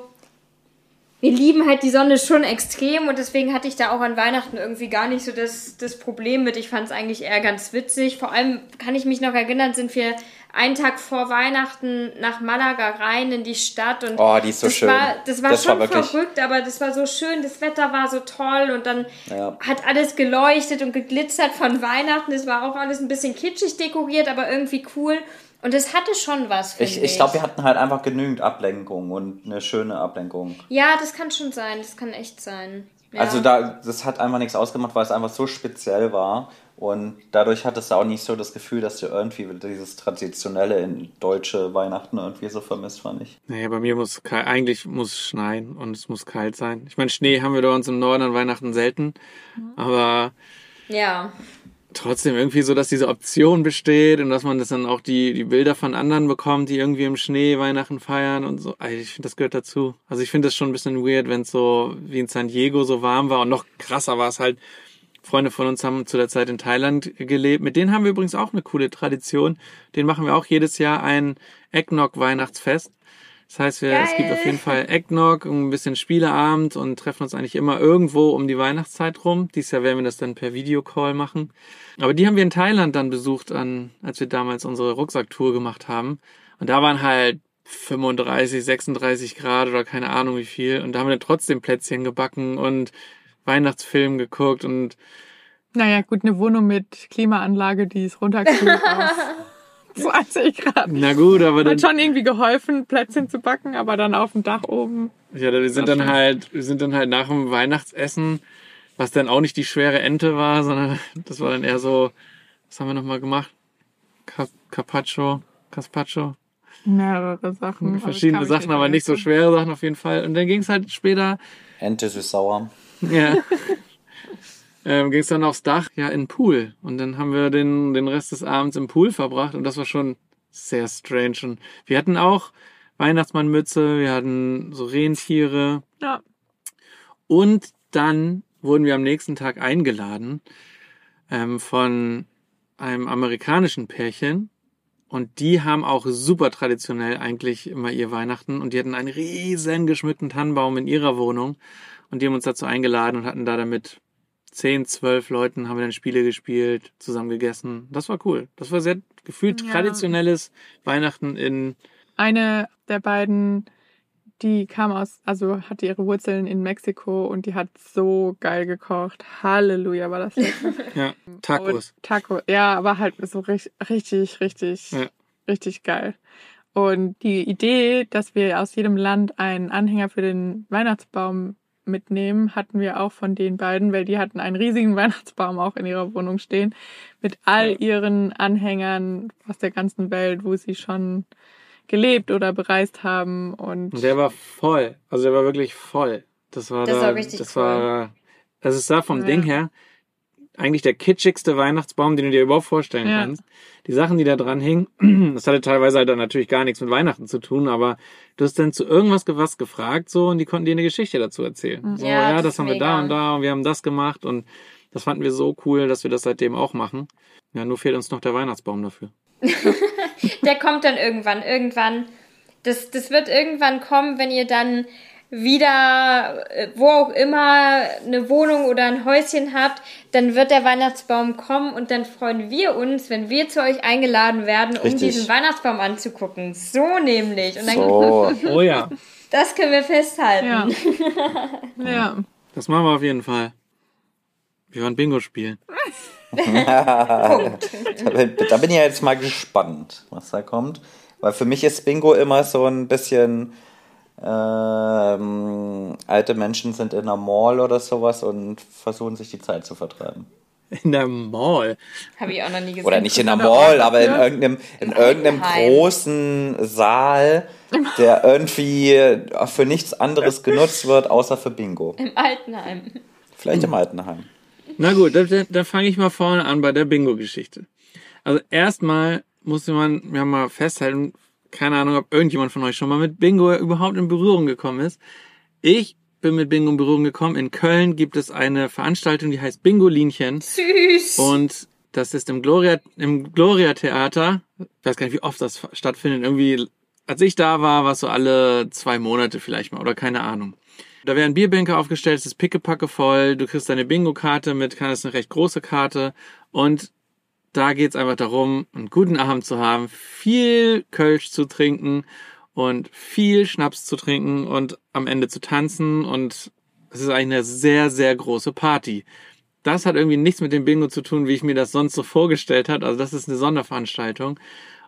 wir lieben halt die Sonne schon extrem und deswegen hatte ich da auch an Weihnachten irgendwie gar nicht so das, das Problem mit. Ich fand es eigentlich eher ganz witzig. Vor allem kann ich mich noch erinnern, sind wir einen Tag vor Weihnachten nach Malaga rein in die Stadt und Oh, die ist so das schön. War, das war Das war schon wirklich- verrückt, aber das war so schön. Das Wetter war so toll und dann Ja. hat alles geleuchtet und geglitzert von Weihnachten. Es war auch alles ein bisschen kitschig dekoriert, aber irgendwie cool. Und es hatte schon was, finde Ich, ich glaube, wir hatten halt einfach genügend Ablenkung und eine schöne Ablenkung. Ja, das kann schon sein. Das kann echt sein. Ja. Also da, das hat einfach nichts ausgemacht, weil es einfach so speziell war. Und dadurch hattest du auch nicht so das Gefühl, dass du irgendwie dieses traditionelle in deutsche Weihnachten irgendwie so vermisst, fand ich. Nee, bei mir muss kalt, eigentlich muss es schneien und es muss kalt sein. Ich meine, Schnee haben wir bei uns im Norden an Weihnachten selten, aber Ja. Trotzdem irgendwie so, dass diese Option besteht und dass man das dann auch die, die Bilder von anderen bekommt, die irgendwie im Schnee Weihnachten feiern und so. Also ich finde, das gehört dazu. Also ich finde das schon ein bisschen weird, wenn es so wie in San Diego so warm war und noch krasser war es halt. Freunde von uns haben zu der Zeit in Thailand gelebt. Mit denen haben wir übrigens auch eine coole Tradition. Den machen wir auch jedes Jahr ein Eggnog-Weihnachtsfest. Das heißt, wir, es gibt Geil. auf jeden Fall Eggnog, ein bisschen Spieleabend und treffen uns eigentlich immer irgendwo um die Weihnachtszeit rum. Dieses Jahr werden wir das dann per Videocall machen. Aber die haben wir in Thailand dann besucht, an, als wir damals unsere Rucksacktour gemacht haben. Und da waren halt 35, 36 Grad oder keine Ahnung wie viel. Und da haben wir dann trotzdem Plätzchen gebacken und Weihnachtsfilm geguckt und Naja, gut, eine Wohnung mit Klimaanlage, die ist runtergekühlt auf 20 Grad. na gut, aber dann, Hat schon irgendwie geholfen, Plätzchen zu backen, aber dann auf dem Dach oben. ja, wir sind dann halt, wir sind dann halt nach dem Weihnachtsessen, was dann auch nicht die schwere Ente war, sondern das war dann eher so, was haben wir nochmal gemacht? Ca- Carpaccio, Caspacho, Mehrere Sachen. aber verschiedene mich Sachen, aber nicht so schwere Sachen auf jeden Fall. Und dann ging es halt später, Ente süß-sauer. ja, ähm, ging es dann aufs Dach, ja, in den Pool. Und dann haben wir den, den Rest des Abends im Pool verbracht und das war schon sehr strange. Und wir hatten auch Weihnachtsmannmütze, wir hatten so Rentiere. Ja. Und dann wurden wir am nächsten Tag eingeladen ähm, von einem amerikanischen Pärchen. Und die haben auch super traditionell eigentlich immer ihr Weihnachten. Und die hatten einen riesen geschmückten Tannenbaum in ihrer Wohnung. Und die haben uns dazu eingeladen und hatten da damit zehn, zwölf Leuten, haben wir dann Spiele gespielt, zusammen gegessen. Das war cool. Das war sehr gefühlt Ja. traditionelles Weihnachten in Eine der beiden, die kam aus, also hatte ihre Wurzeln in Mexiko und die hat so geil gekocht. Halleluja, war das ja, Tacos. Und Taco, ja, aber halt so richtig, richtig, richtig, Ja. richtig geil. Und die Idee, dass wir aus jedem Land einen Anhänger für den Weihnachtsbaum mitnehmen, hatten wir auch von den beiden, weil die hatten einen riesigen Weihnachtsbaum auch in ihrer Wohnung stehen, mit all Ja. ihren Anhängern aus der ganzen Welt, wo sie schon gelebt oder bereist haben. Und Und der war voll. Also der war wirklich voll. Das war Das da, war richtig das cool. war, also es sah vom Ja. Ding her eigentlich der kitschigste Weihnachtsbaum, den du dir überhaupt vorstellen Ja. kannst. Die Sachen, die da dran hingen, das hatte teilweise halt dann natürlich gar nichts mit Weihnachten zu tun, aber du hast dann zu irgendwas was gefragt so und die konnten dir eine Geschichte dazu erzählen. So, Ja, ja, das das haben wir da und da und wir haben das gemacht und das fanden wir so cool, dass wir das seitdem auch machen. Ja, nur fehlt uns noch der Weihnachtsbaum dafür. Der kommt dann irgendwann. Irgendwann. Das, das wird irgendwann kommen, wenn ihr dann wieder, äh, wo auch immer, eine Wohnung oder ein Häuschen habt, dann wird der Weihnachtsbaum kommen und dann freuen wir uns, wenn wir zu euch eingeladen werden, um Richtig. diesen Weihnachtsbaum anzugucken. So nämlich. Und dann, So. Oh ja, das können wir festhalten. ja. ja. das machen wir auf jeden Fall. Wir wollen Bingo spielen. Da bin, da bin ich ja jetzt mal gespannt, was da kommt. Weil für mich ist Bingo immer so ein bisschen ähm, alte Menschen sind in einer Mall oder sowas und versuchen sich die Zeit zu vertreiben. In der Mall. Habe ich auch noch nie gesehen. Oder nicht in Oder Mall, aber in irgendeinem, in irgendeinem großen Saal, der irgendwie für nichts anderes genutzt wird, außer für Bingo. Im Altenheim. Vielleicht im Altenheim. Na gut, da, da, da fange ich mal vorne an bei der Bingo-Geschichte. Also erstmal musste man ja mal festhalten, keine Ahnung, ob irgendjemand von euch schon mal mit Bingo überhaupt in Berührung gekommen ist. Ich bin mit Bingo in Berührung gekommen. In Köln gibt es eine Veranstaltung, die heißt Bingolinchen. Süß. Und das ist im Gloria, im Gloria Theater. Ich weiß gar nicht, wie oft das stattfindet. Irgendwie, als ich da war, war es so alle zwei Monate vielleicht mal oder keine Ahnung. Da werden Bierbänke aufgestellt, es ist pickepacke voll, du kriegst deine Bingo-Karte mit, kann es eine recht große Karte und da geht's einfach darum, einen guten Abend zu haben, viel Kölsch zu trinken und viel Schnaps zu trinken und am Ende zu tanzen und es ist eigentlich eine sehr, sehr große Party. Das hat irgendwie nichts mit dem Bingo zu tun, wie ich mir das sonst so vorgestellt habe. Also das ist eine Sonderveranstaltung.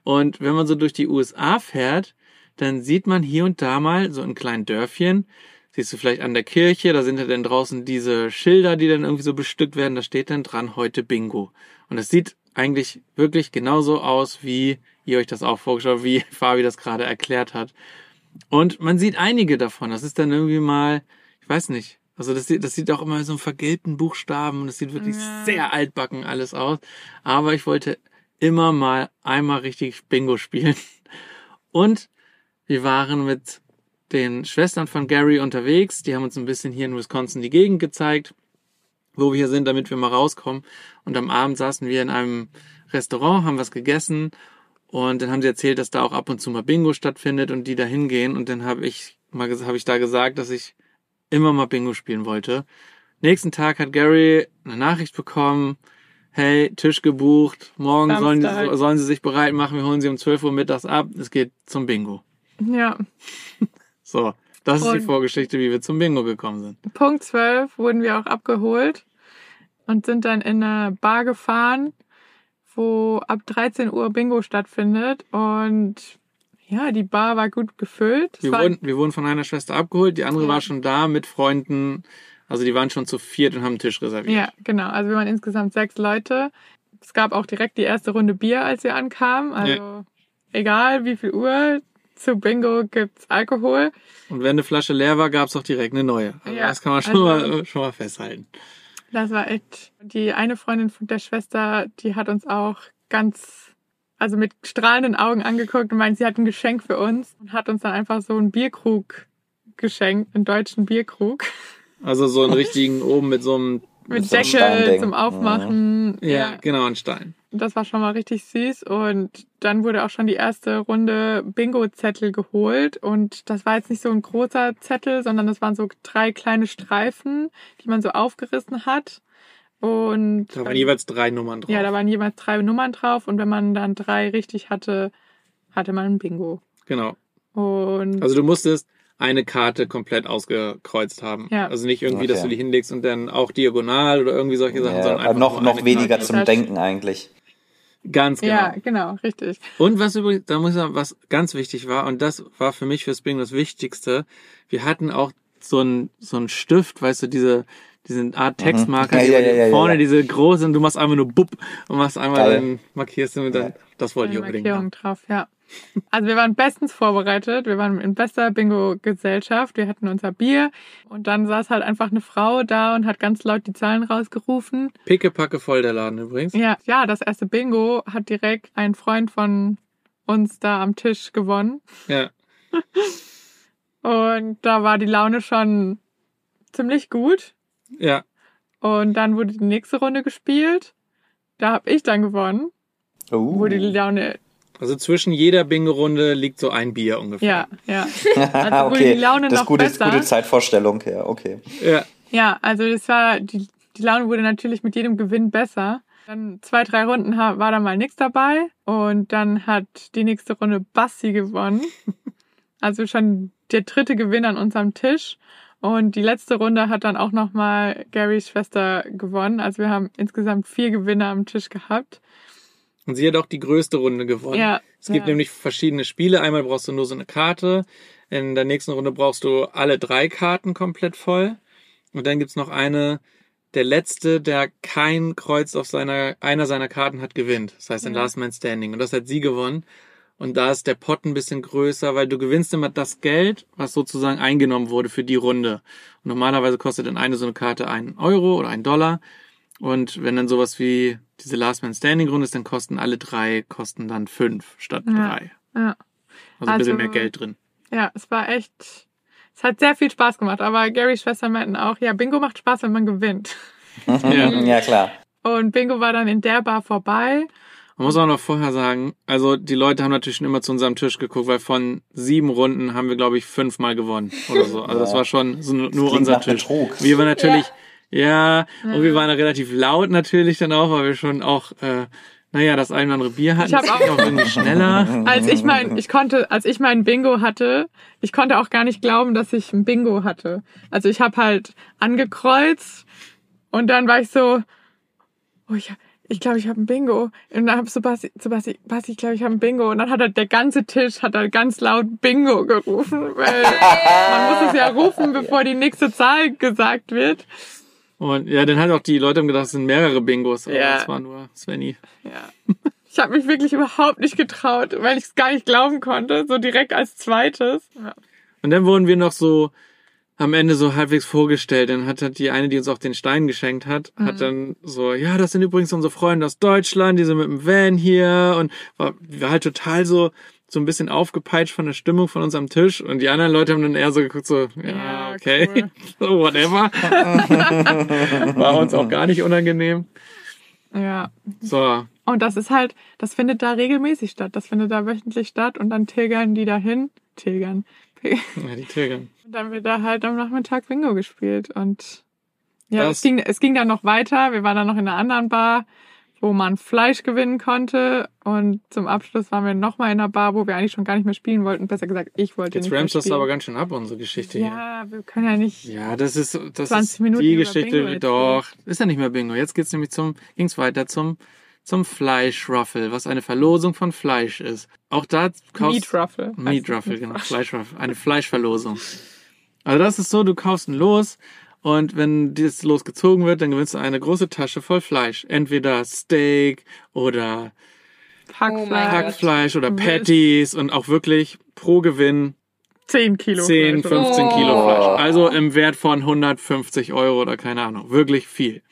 Und wenn man so durch die USA fährt, dann sieht man hier und da mal so in kleinen Dörfchen, siehst du vielleicht an der Kirche, da sind ja dann draußen diese Schilder, die dann irgendwie so bestückt werden, da steht dann dran heute Bingo. Und es sieht eigentlich wirklich genauso aus, wie ihr euch das auch vorgestellt habt, wie Fabi das gerade erklärt hat. Und man sieht einige davon. Das ist dann irgendwie mal, ich weiß nicht, also das sieht, das sieht auch immer so einen vergilbten Buchstaben und das sieht wirklich Ja. sehr altbacken alles aus. Aber ich wollte immer mal einmal richtig Bingo spielen. Und wir waren mit den Schwestern von Gary unterwegs. Die haben uns ein bisschen hier in Wisconsin die Gegend gezeigt, wo wir hier sind, damit wir mal rauskommen. Und am Abend saßen wir in einem Restaurant, haben was gegessen und dann haben sie erzählt, dass da auch ab und zu mal Bingo stattfindet und die da hingehen. Und dann habe ich mal habe ich da gesagt, dass ich immer mal Bingo spielen wollte. Nächsten Tag hat Gary eine Nachricht bekommen. Hey, Tisch gebucht. Morgen sollen, sollen sie sich bereit machen. Wir holen sie um 12 Uhr mittags ab. Es geht zum Bingo. Ja. So, das ist die Und- Vorgeschichte, wie wir zum Bingo gekommen sind. Punkt 12 wurden wir auch abgeholt und sind dann in eine Bar gefahren, wo ab 13 Uhr Bingo stattfindet. Und ja, die Bar war gut gefüllt. Wir wurden, wir wurden von einer Schwester abgeholt. Die andere Ja. war schon da mit Freunden. Also die waren schon zu viert und haben einen Tisch reserviert. ja, genau. Also wir waren insgesamt sechs Leute. es gab auch direkt die erste Runde Bier, als wir ankamen. Also egal wie viel Uhr, zu Bingo gibt's Alkohol. Und wenn eine Flasche leer war, gab's auch direkt eine neue. Also Ja, das kann man schon, also- mal, schon mal festhalten. Das war echt. Die eine Freundin von der Schwester, die hat uns auch ganz, also mit strahlenden Augen angeguckt und meint, sie hat ein Geschenk für uns und hat uns dann einfach so einen Bierkrug geschenkt, einen deutschen Bierkrug. Also so einen richtigen oben mit so einem, Mit Deckel zum Aufmachen. ja, genau, ein Stein. Das war schon mal richtig süß. Und dann wurde auch schon die erste Runde Bingo-Zettel geholt. Und das war jetzt nicht so ein großer Zettel, sondern das waren so drei kleine Streifen, die man so aufgerissen hat. Und Da waren jeweils drei Nummern drauf. ja, da waren jeweils drei Nummern drauf. Und wenn man dann drei richtig hatte, hatte man ein Bingo. Genau. Und Also du musstest eine Karte komplett ausgekreuzt haben. Ja. Also nicht irgendwie, dass Okay. du die hinlegst und dann auch diagonal oder irgendwie solche Sachen, Ja, sondern einfach noch, nur noch eine weniger Karte. zum Denken eigentlich. Ganz genau. ja, genau, richtig. Und was übrigens, da muss ich sagen, was ganz wichtig war, und das war für mich fürs Bingo das Wichtigste, wir hatten auch so ein so ein Stift, weißt du, diese, diese Art Textmarker, Mhm. Ja, die ja, ja, ja, vorne ja. diese großen, du machst einfach nur Bub und machst einmal Geil. dann, markierst du mit dann, das wollte ich Eine unbedingt Markierung haben. drauf, ja. Also wir waren bestens vorbereitet. Wir waren in bester Bingo-Gesellschaft. Wir hatten unser Bier und dann saß halt einfach eine Frau da und hat ganz laut die Zahlen rausgerufen. Pickepacke voll der Laden übrigens. Ja, ja, das erste Bingo hat direkt ein Freund von uns da am Tisch gewonnen. Ja. Und da war die Laune schon ziemlich gut. Ja. Und dann wurde die nächste Runde gespielt. Da habe ich dann gewonnen. Uh. Wurde die Laune, Also zwischen jeder Bingo-Runde liegt so ein Bier ungefähr. ja, ja. Also okay, die Laune das noch gute, besser. gute Zeitvorstellung, ja, okay. Ja. Ja, also das war, die, die Laune wurde natürlich mit jedem Gewinn besser. Dann zwei, drei Runden war da mal nichts dabei und dann hat die nächste Runde Bassi gewonnen. Also schon der dritte Gewinn an unserem Tisch. Und die letzte Runde hat dann auch nochmal Garys Schwester gewonnen. Also wir haben insgesamt vier Gewinner am Tisch gehabt. Und sie hat auch die größte Runde gewonnen. Ja. Es gibt ja. nämlich verschiedene Spiele. Einmal brauchst du nur so eine Karte. In der nächsten Runde brauchst du alle drei Karten komplett voll. Und dann gibt's noch eine, der letzte, der kein Kreuz auf seiner, einer seiner Karten hat, gewinnt. Das heißt, ein Ja. Last Man Standing. Und das hat sie gewonnen. Und da ist der Pot ein bisschen größer, weil du gewinnst immer das Geld, was sozusagen eingenommen wurde für die Runde. Und normalerweise kostet dann eine so eine Karte einen Euro oder einen Dollar. Und wenn dann sowas wie diese Last Man Standing Runde ist, dann kosten alle drei, kosten dann fünf statt Ja. drei. Ja. Also ein bisschen Also- mehr Geld drin. Ja, es war echt, es hat sehr viel Spaß gemacht. Aber Garys Schwester meinten auch, ja, Bingo macht Spaß, wenn man gewinnt. Ja. ja, klar. Und Bingo war dann in der Bar vorbei. Man muss auch noch vorher sagen, also die Leute haben natürlich schon immer zu unserem Tisch geguckt, weil von sieben Runden haben wir, glaube ich, fünfmal gewonnen oder so. Also das Ja. war schon so nur unser nach Tisch. Betrug. Wir waren natürlich, ja, und wir waren relativ laut natürlich dann auch, weil wir schon auch, äh, naja, das ein oder andere Bier hatten. Ich hab Das auch- auch irgendwie schneller. Als ich mein, ich konnte, als ich mein Bingo hatte, ich konnte auch gar nicht glauben, dass ich ein Bingo hatte. Also ich habe halt angekreuzt und dann war ich so, oh, ich, ich glaube, ich habe ein Bingo. Und dann habe so Basti, so Basti, Basti, ich glaube, ich habe ein Bingo. Und dann hat er, der ganze Tisch hat er ganz laut Bingo gerufen, weil man muss es ja rufen, bevor die nächste Zahl gesagt wird. Und ja, dann hat auch die Leute haben gedacht, es sind mehrere Bingos, aber Ja. das war nur Svenny. Ja. Ich habe mich wirklich überhaupt nicht getraut, weil ich es gar nicht glauben konnte, so direkt als zweites. Ja. Und dann wurden wir noch so am Ende so halbwegs vorgestellt. Dann hat, hat die eine, die uns auch den Stein geschenkt hat, Mhm. hat dann so, ja, das sind übrigens unsere Freunde aus Deutschland, die sind mit dem Van hier und war, war halt total so, so ein bisschen aufgepeitscht von der Stimmung von unserem Tisch. Und die anderen Leute haben dann eher so geguckt, so, ja, okay, cool. so, whatever. war uns auch gar nicht unangenehm. ja. So, Und das ist halt, das findet da regelmäßig statt. Das findet da wöchentlich statt und dann tilgern die dahin. Tilgern. ja, die Triggern. Und dann wird da halt am Nachmittag Bingo gespielt. Und ja, Das- es ging, es ging dann noch weiter. Wir waren dann noch in einer anderen Bar, wo man Fleisch gewinnen konnte. Und zum Abschluss waren wir nochmal in einer Bar, wo wir eigentlich schon gar nicht mehr spielen wollten. Besser gesagt, ich wollte Jetzt nicht mehr ramst das aber ganz schön ab, unsere Geschichte hier. Ja, wir können ja nicht. Ja, das ist, das 20 ist Minuten die Geschichte. Bingo. Doch, ist ja nicht mehr Bingo. Jetzt geht's nämlich zum, ging's weiter zum, zum Fleischruffle, was eine Verlosung von Fleisch ist. Auch da kaufst Meat Ruffle. Meat Ruffle, genau, Fleisch. Fleischruffle, eine Fleischverlosung. Also das ist so, du kaufst ein Los Und wenn dieses losgezogen wird, dann gewinnst du eine große Tasche voll Fleisch. Entweder Steak oder Hackfleisch. Oh. Hackfleisch oder. Patties und auch wirklich pro Gewinn 10 Kilo. 10, Fleisch. 15 Kilo Oh. Fleisch. Also im Wert von 150 Euro oder keine Ahnung. Wirklich viel.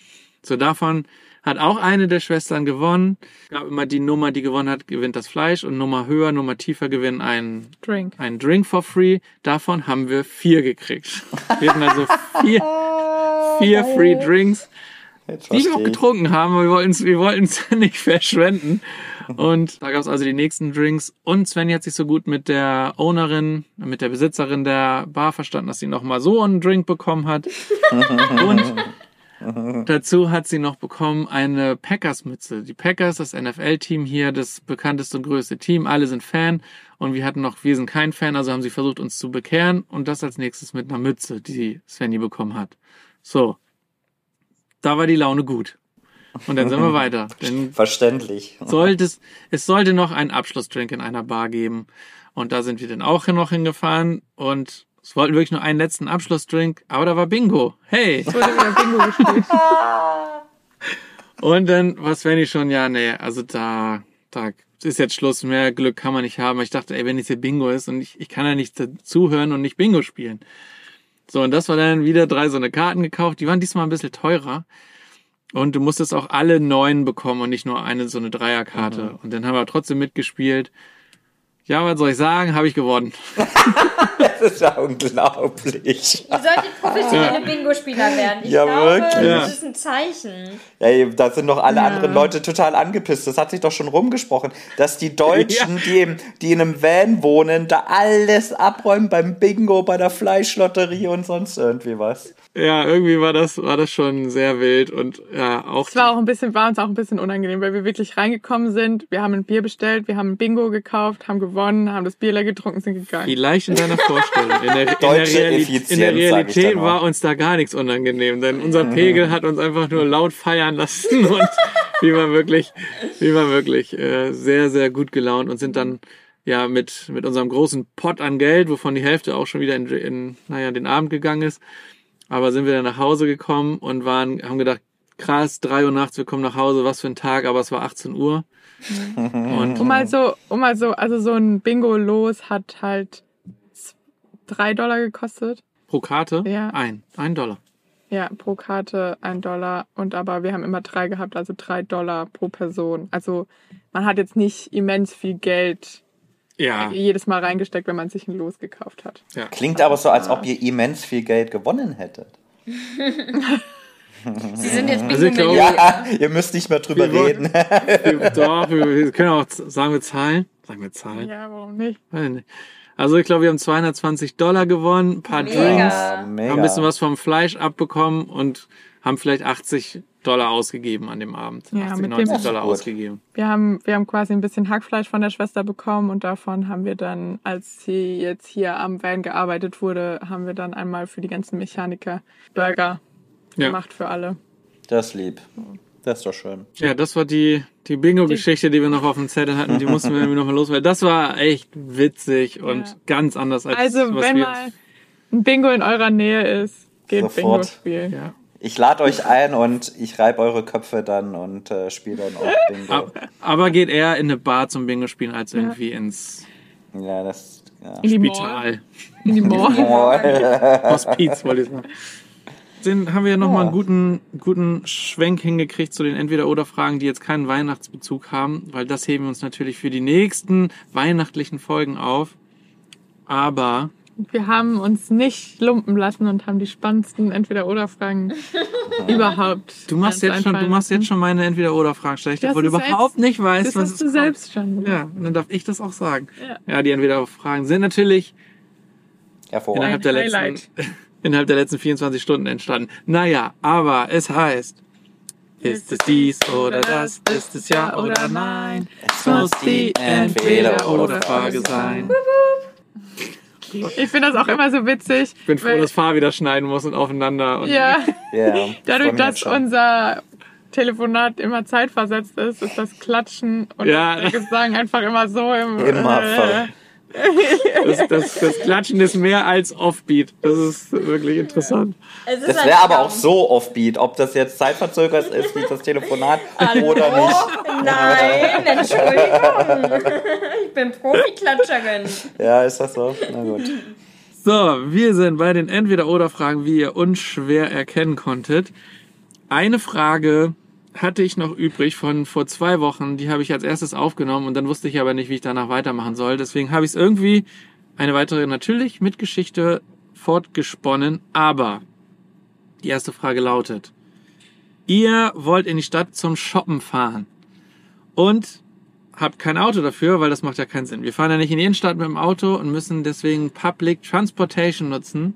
So davon hat auch eine der Schwestern gewonnen. Gab immer die Nummer, die gewonnen hat, gewinnt das Fleisch und Nummer höher, Nummer tiefer gewinnen einen, Drink. einen Drink for free. Davon haben wir vier gekriegt. Wir hatten also vier, vier Free Drinks die wir auch getrunken haben, wir wollten es wir wollten's nicht verschwenden. Und da gab es also die nächsten Drinks. Und Svenny hat sich so gut mit der Ownerin, mit der Besitzerin der Bar verstanden, dass sie noch mal so einen Drink bekommen hat. Und dazu hat sie noch bekommen eine Packers-Mütze. Die Packers, das NFL-Team hier, das bekannteste und größte Team. Alle sind Fan. Und wir hatten noch, wir sind kein Fan, also haben sie versucht, uns zu bekehren. Und das als nächstes mit einer Mütze, die Svenny bekommen hat. So, da war die Laune gut. Und dann sind wir weiter. Denn Verständlich. sollte es, es sollte noch einen Abschlussdrink in einer Bar geben. Und da sind wir dann auch noch hingefahren und es wollten wirklich nur einen letzten Abschlussdrink, aber da war Bingo. Hey! Wurde wieder Bingo gespielt. Und dann war Svenny schon, ja, nee, also da, da ist jetzt Schluss, mehr Glück kann man nicht haben. Ich dachte, ey, wenn jetzt hier Bingo ist und ich, ich kann ja nicht zuhören und nicht Bingo spielen. So, und das war dann wieder drei so eine Karten gekauft. Die waren diesmal ein bisschen teurer. Und du musstest auch alle neun bekommen und nicht nur eine so eine Dreierkarte. Und dann haben wir trotzdem mitgespielt. Ja, was soll ich sagen? Habe ich gewonnen. Das ist ja unglaublich. Ihr solltet professionelle Bingo-Spieler werden. Ich Ja, glaube, wirklich. das ist ein Zeichen. Ja, da sind doch alle anderen Leute total angepisst. Das hat sich doch schon rumgesprochen, dass die Deutschen, die, im, die in einem Van wohnen, da alles abräumen beim Bingo, bei der Fleischlotterie und sonst irgendwie was. Ja, irgendwie war das, war das schon sehr wild und ja, auch. Es war auch ein bisschen, war uns auch ein bisschen unangenehm, weil wir wirklich reingekommen sind. Wir haben ein Bier bestellt, wir haben ein Bingo gekauft, haben gewonnen, haben das Bier leer getrunken, sind gegangen. Vielleicht in deiner Vorstellung. In der, in der, Deutsche Reali Effizienz, in der Realität war uns da gar nichts unangenehm, denn unser Pegel hat uns einfach nur laut feiern lassen und wir waren wirklich, wir waren wirklich äh, sehr, sehr gut gelaunt und sind dann ja mit, mit unserem großen Pot an Geld, wovon die Hälfte auch schon wieder in, in naja, den Abend gegangen ist, aber sind wir dann nach Hause gekommen und waren, haben gedacht, krass, drei Uhr nachts, wir kommen nach Hause, was für ein Tag, aber es war 18 Uhr. Und Um mal so, um mal so, also so ein Bingo-Los hat halt drei Dollar gekostet. pro Karte Ja. ein, ein Dollar. Ja, pro Karte ein Dollar. Und aber wir haben immer drei gehabt, also drei Dollar pro Person. Also man hat jetzt nicht immens viel Geld Ja, jedes Mal reingesteckt, wenn man sich ein Los gekauft hat. ja. Klingt aber so, als ob ihr immens viel Geld gewonnen hättet. Sie sind jetzt Also Bingo-Millionär. Ja, ihr müsst nicht mehr drüber Wir reden. Wir- Doch, wir, wir können auch sagen wir Zahlen. Sagen wir Zahlen. Ja, warum nicht? Also ich glaube, wir haben 220 Dollar gewonnen, ein paar Mega. Drinks, Ja, haben mega. ein bisschen was vom Fleisch abbekommen und haben vielleicht 80 Dollar ausgegeben an dem Abend. Ja, 80, mit dem- 90 Das ist Dollar gut. ausgegeben. Wir haben, wir haben quasi ein bisschen Hackfleisch von der Schwester bekommen und davon haben wir dann, als sie jetzt hier am Van gearbeitet wurde, haben wir dann einmal für die ganzen Mechaniker Burger Ja. gemacht für alle. Das ist lieb. Das ist doch schön. Ja, das war die, die Bingo-Geschichte, die wir noch auf dem Zettel hatten. Die mussten wir irgendwie noch mal los, weil das war echt witzig und Ja. ganz anders als Also, was wenn wir... mal ein Bingo in eurer Nähe ist, geht Sofort. Bingo spielen. ja. Ich lade euch ein und ich reibe eure Köpfe dann und äh, spiele dann auch Bingo. Ab- Aber geht eher in eine Bar zum Bingo spielen als irgendwie ins Ja, das. Ja. In die Mall. Spital. In die Mall. Hospiz, wollte ich sagen. Den haben wir ja nochmal einen guten, guten Schwenk hingekriegt zu den Entweder-Oder-Fragen, die jetzt keinen Weihnachtsbezug haben, weil das heben wir uns natürlich für die nächsten weihnachtlichen Folgen auf. Aber Wir haben uns nicht lumpen lassen und haben die spannendsten Entweder-Oder-Fragen überhaupt. du machst jetzt schon, du machst jetzt schon meine Entweder-Oder-Fragen, stelle ich dir, Das obwohl du ist selbst- überhaupt nicht weißt, Das was hast du kommt. selbst schon. Ja, und dann darf ich das auch sagen. Ja. Ja, die Entweder-Fragen sind natürlich Hervorragend. innerhalb der, letzten, innerhalb der letzten 24 Stunden entstanden. Naja, aber es heißt, ist es dies oder das, ist es ja oder nein? Es muss die Entweder-oder-Frage sein. Ich finde das auch immer so witzig. Ich bin froh, weil- dass Fahr wieder schneiden muss und aufeinander. Und Ja, Ja, dadurch, mich dass unser Telefonat immer zeitversetzt ist, ist das Klatschen und Ja. der Gesang einfach immer so im. Immer äh, Das, das, das Klatschen ist mehr als Offbeat. Das ist wirklich interessant. Es ist Das wäre aber auch so offbeat, ob das jetzt zeitverzögert ist wie das Telefonat Hallo? oder nicht. Nein, Entschuldigung. Ich bin Profiklatscherin. Ja, ist das so? Na gut. So, wir sind bei den Entweder-Oder-Fragen, wie ihr unschwer erkennen konntet. Eine Frage hatte ich noch übrig von vor zwei Wochen. Die habe ich als erstes aufgenommen und dann wusste ich aber nicht, wie ich danach weitermachen soll. Deswegen habe ich es irgendwie eine weitere natürlich mit Geschichte fortgesponnen. Aber die erste Frage lautet, ihr wollt in die Stadt zum Shoppen fahren und habt kein Auto dafür, weil das macht ja keinen Sinn. Wir fahren ja nicht in die Innenstadt mit dem Auto und müssen deswegen Public Transportation nutzen.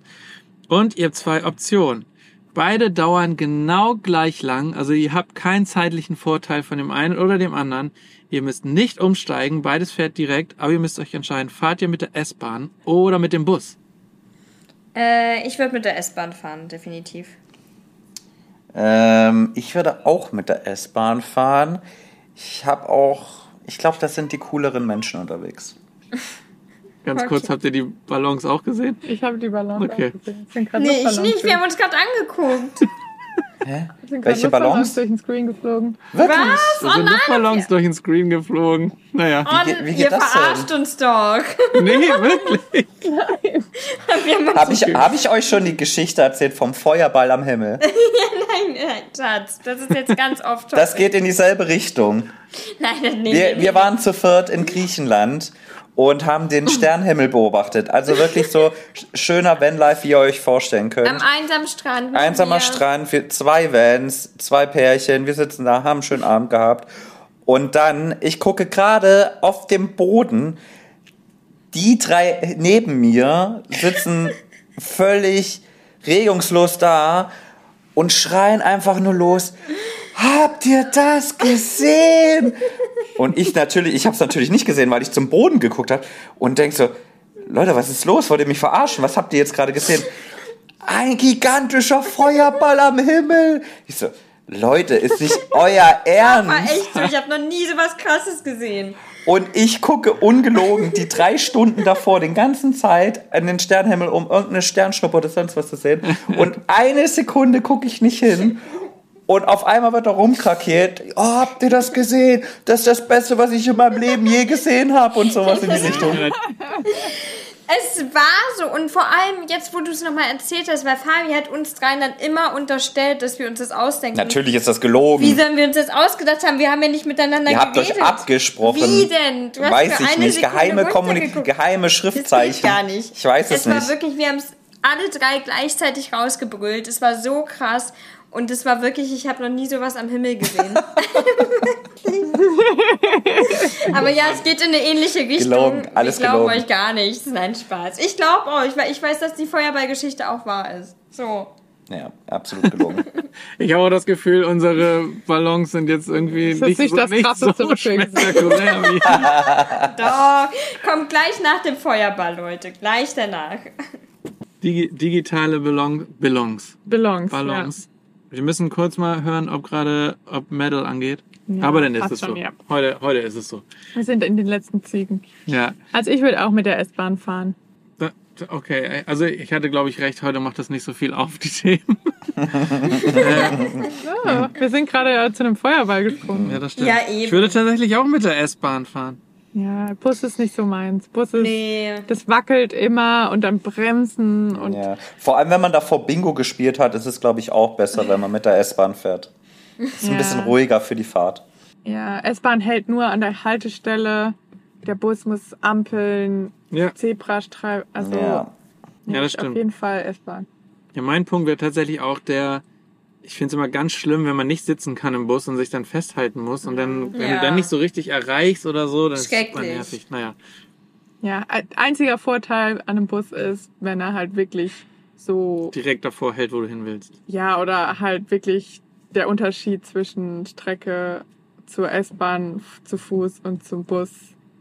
Und ihr habt zwei Optionen. Beide dauern genau gleich lang, also ihr habt keinen zeitlichen Vorteil von dem einen oder dem anderen. Ihr müsst nicht umsteigen, beides fährt direkt, aber ihr müsst euch entscheiden, fahrt ihr mit der S-Bahn oder mit dem Bus? Äh, ich würde mit der S-Bahn fahren, definitiv. Ähm, ich würde auch mit der S-Bahn fahren. Ich habe auch, ich glaube, das sind die cooleren Menschen unterwegs. Ganz kurz, habt ihr die Ballons auch gesehen? Ich habe die Ballons Okay. auch gesehen. Es sind Nee, ich nicht. Wir haben uns gerade angeguckt. Hä? Sind Welche Luftballons Ballons? durch den Screen geflogen. Wirklich? Was? Da sind Luftballons durch den Screen geflogen. Naja. Oh, geht- wie geht ihr das denn? verarscht uns doch. Nee, wirklich. Uns Habe ich, hab ich euch schon die Geschichte erzählt vom Feuerball am Himmel? Nein, nein, Schatz, das ist jetzt ganz oft. Das geht in dieselbe Richtung. Nein, das nee, Wir, nee, wir waren zu viert in Griechenland und haben den Sternenhimmel beobachtet. Also wirklich so sch- schöner Vanlife, wie ihr euch vorstellen Am könnt. einsamen Strand. Einsamer mir. Strand, wir, zwei Vans, zwei Pärchen, wir sitzen da, haben einen schönen Abend gehabt. Und dann, ich gucke gerade auf dem Boden, die drei neben mir sitzen völlig regungslos da und schreien einfach nur los. Habt ihr das gesehen? Und ich natürlich, ich habe es natürlich nicht gesehen, weil ich zum Boden geguckt habe und denk so, Leute, was ist los? Wollt ihr mich verarschen? Was habt ihr jetzt gerade gesehen? Ein gigantischer Feuerball am Himmel. Ich so, Leute, ist nicht euer War Ernst? echt so, ich habe noch nie so was krasses gesehen. Und ich gucke ungelogen die drei Stunden davor, den ganzen Zeit an den Sternenhimmel, um irgendeine Sternschnuppe oder sonst was zu sehen. Und eine Sekunde gucke ich nicht hin. Und auf einmal wird da rumkrakeelt. Oh, habt ihr das gesehen? Das ist das Beste, was ich in meinem Leben je gesehen habe und sowas in die Richtung. Es war so und vor allem jetzt, wo du es nochmal erzählt hast, weil Fabi hat uns dreien dann immer unterstellt, dass wir uns das ausdenken. Natürlich ist das gelogen. Wie sollen wir uns das ausgedacht haben? Wir haben ja nicht miteinander Ihr habt geredet. euch abgesprochen. Wie denn? Du hast weiß ich nicht. Sekunde Geheime, Kommunik geheime Das Schriftzeichen. geht gar nicht. Ich weiß es, es war nicht. wirklich, wir haben es alle drei gleichzeitig rausgebrüllt. Es war so krass. Und es war wirklich, ich habe noch nie sowas am Himmel gesehen. Aber ja, es geht in eine ähnliche Richtung. Gelogen, alles ich glaube euch gar nichts. Nein, Spaß. Ich glaube euch, weil ich weiß, dass die Feuerballgeschichte auch wahr ist. So. Ja, absolut gelogen. Ich habe auch das Gefühl, unsere Ballons sind jetzt irgendwie ist nicht, nicht so, das nicht Krasseste, so spektakulär wie. Doch. Kommt gleich nach dem Feuerball, Leute. Gleich danach. Digi digitale Ballon Ballons. Belongs. Ballons. Wir müssen kurz mal hören, ob gerade, ob Metal angeht. Ja, Aber dann ist es so. schon, ja. Heute, heute ist es so. Ja. Wir sind in den letzten Zügen. Ja. Also ich würde auch mit der S-Bahn fahren. Da- Okay, also ich hatte, glaube ich, recht. Heute macht das nicht so viel auf, die Themen. Oh, wir sind gerade ja zu einem Feuerball gesprungen. Ja, das stimmt. Ja, eben. Ich würde tatsächlich auch mit der S-Bahn fahren. Ja, Bus ist nicht so meins. Bus ist, Nee. das wackelt immer und dann bremsen und Ja. Vor allem, wenn man davor Bingo gespielt hat, ist es, glaube ich, auch besser, wenn man mit der S-Bahn fährt. Ist ein Ja. bisschen ruhiger für die Fahrt. ja, S-Bahn hält nur an der Haltestelle. Der Bus muss ampeln, Ja. Zebrastreifen. Also Ja. Ja, das Auf stimmt. jeden Fall S-Bahn. Ja, mein Punkt wäre tatsächlich auch der, ich finde es immer ganz schlimm, wenn man nicht sitzen kann im Bus und sich dann festhalten muss und dann, wenn Ja. du dann nicht so richtig erreichst oder so, dann ist es nervig. Naja. Ja, ein- einziger Vorteil an einem Bus ist, wenn er halt wirklich so, Direkt davor hält, wo du hin willst. ja, oder halt wirklich der Unterschied zwischen Strecke zur S-Bahn, zu Fuß und zum Bus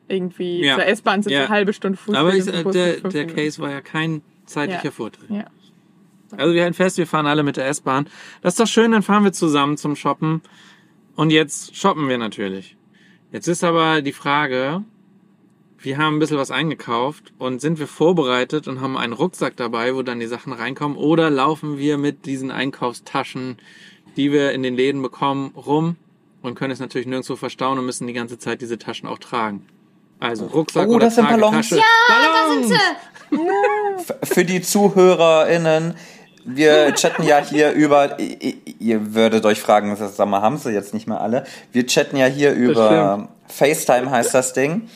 irgendwie. Ja. Zur S-Bahn sind Ja. eine halbe Stunde Fuß. Aber ich, äh, Bus der, der. Case war ja kein zeitlicher Ja. Vorteil. Ja. Also wir halten fest, wir fahren alle mit der S-Bahn. Das ist doch schön, dann fahren wir zusammen zum Shoppen. Und jetzt shoppen wir natürlich. Jetzt ist aber die Frage, wir haben ein bisschen was eingekauft und sind wir vorbereitet und haben einen Rucksack dabei, wo dann die Sachen reinkommen? Oder laufen wir mit diesen Einkaufstaschen, die wir in den Läden bekommen, rum und können es natürlich nirgendwo verstauen und müssen die ganze Zeit diese Taschen auch tragen? Also Rucksack Oh, oder das sind Ballons. Ja, Ballons! da sind sie. Für die ZuhörerInnen, wir chatten ja hier über, ihr würdet euch fragen, sag mal, haben sie jetzt nicht mehr alle? Wir chatten ja hier über FaceTime heißt das Ding.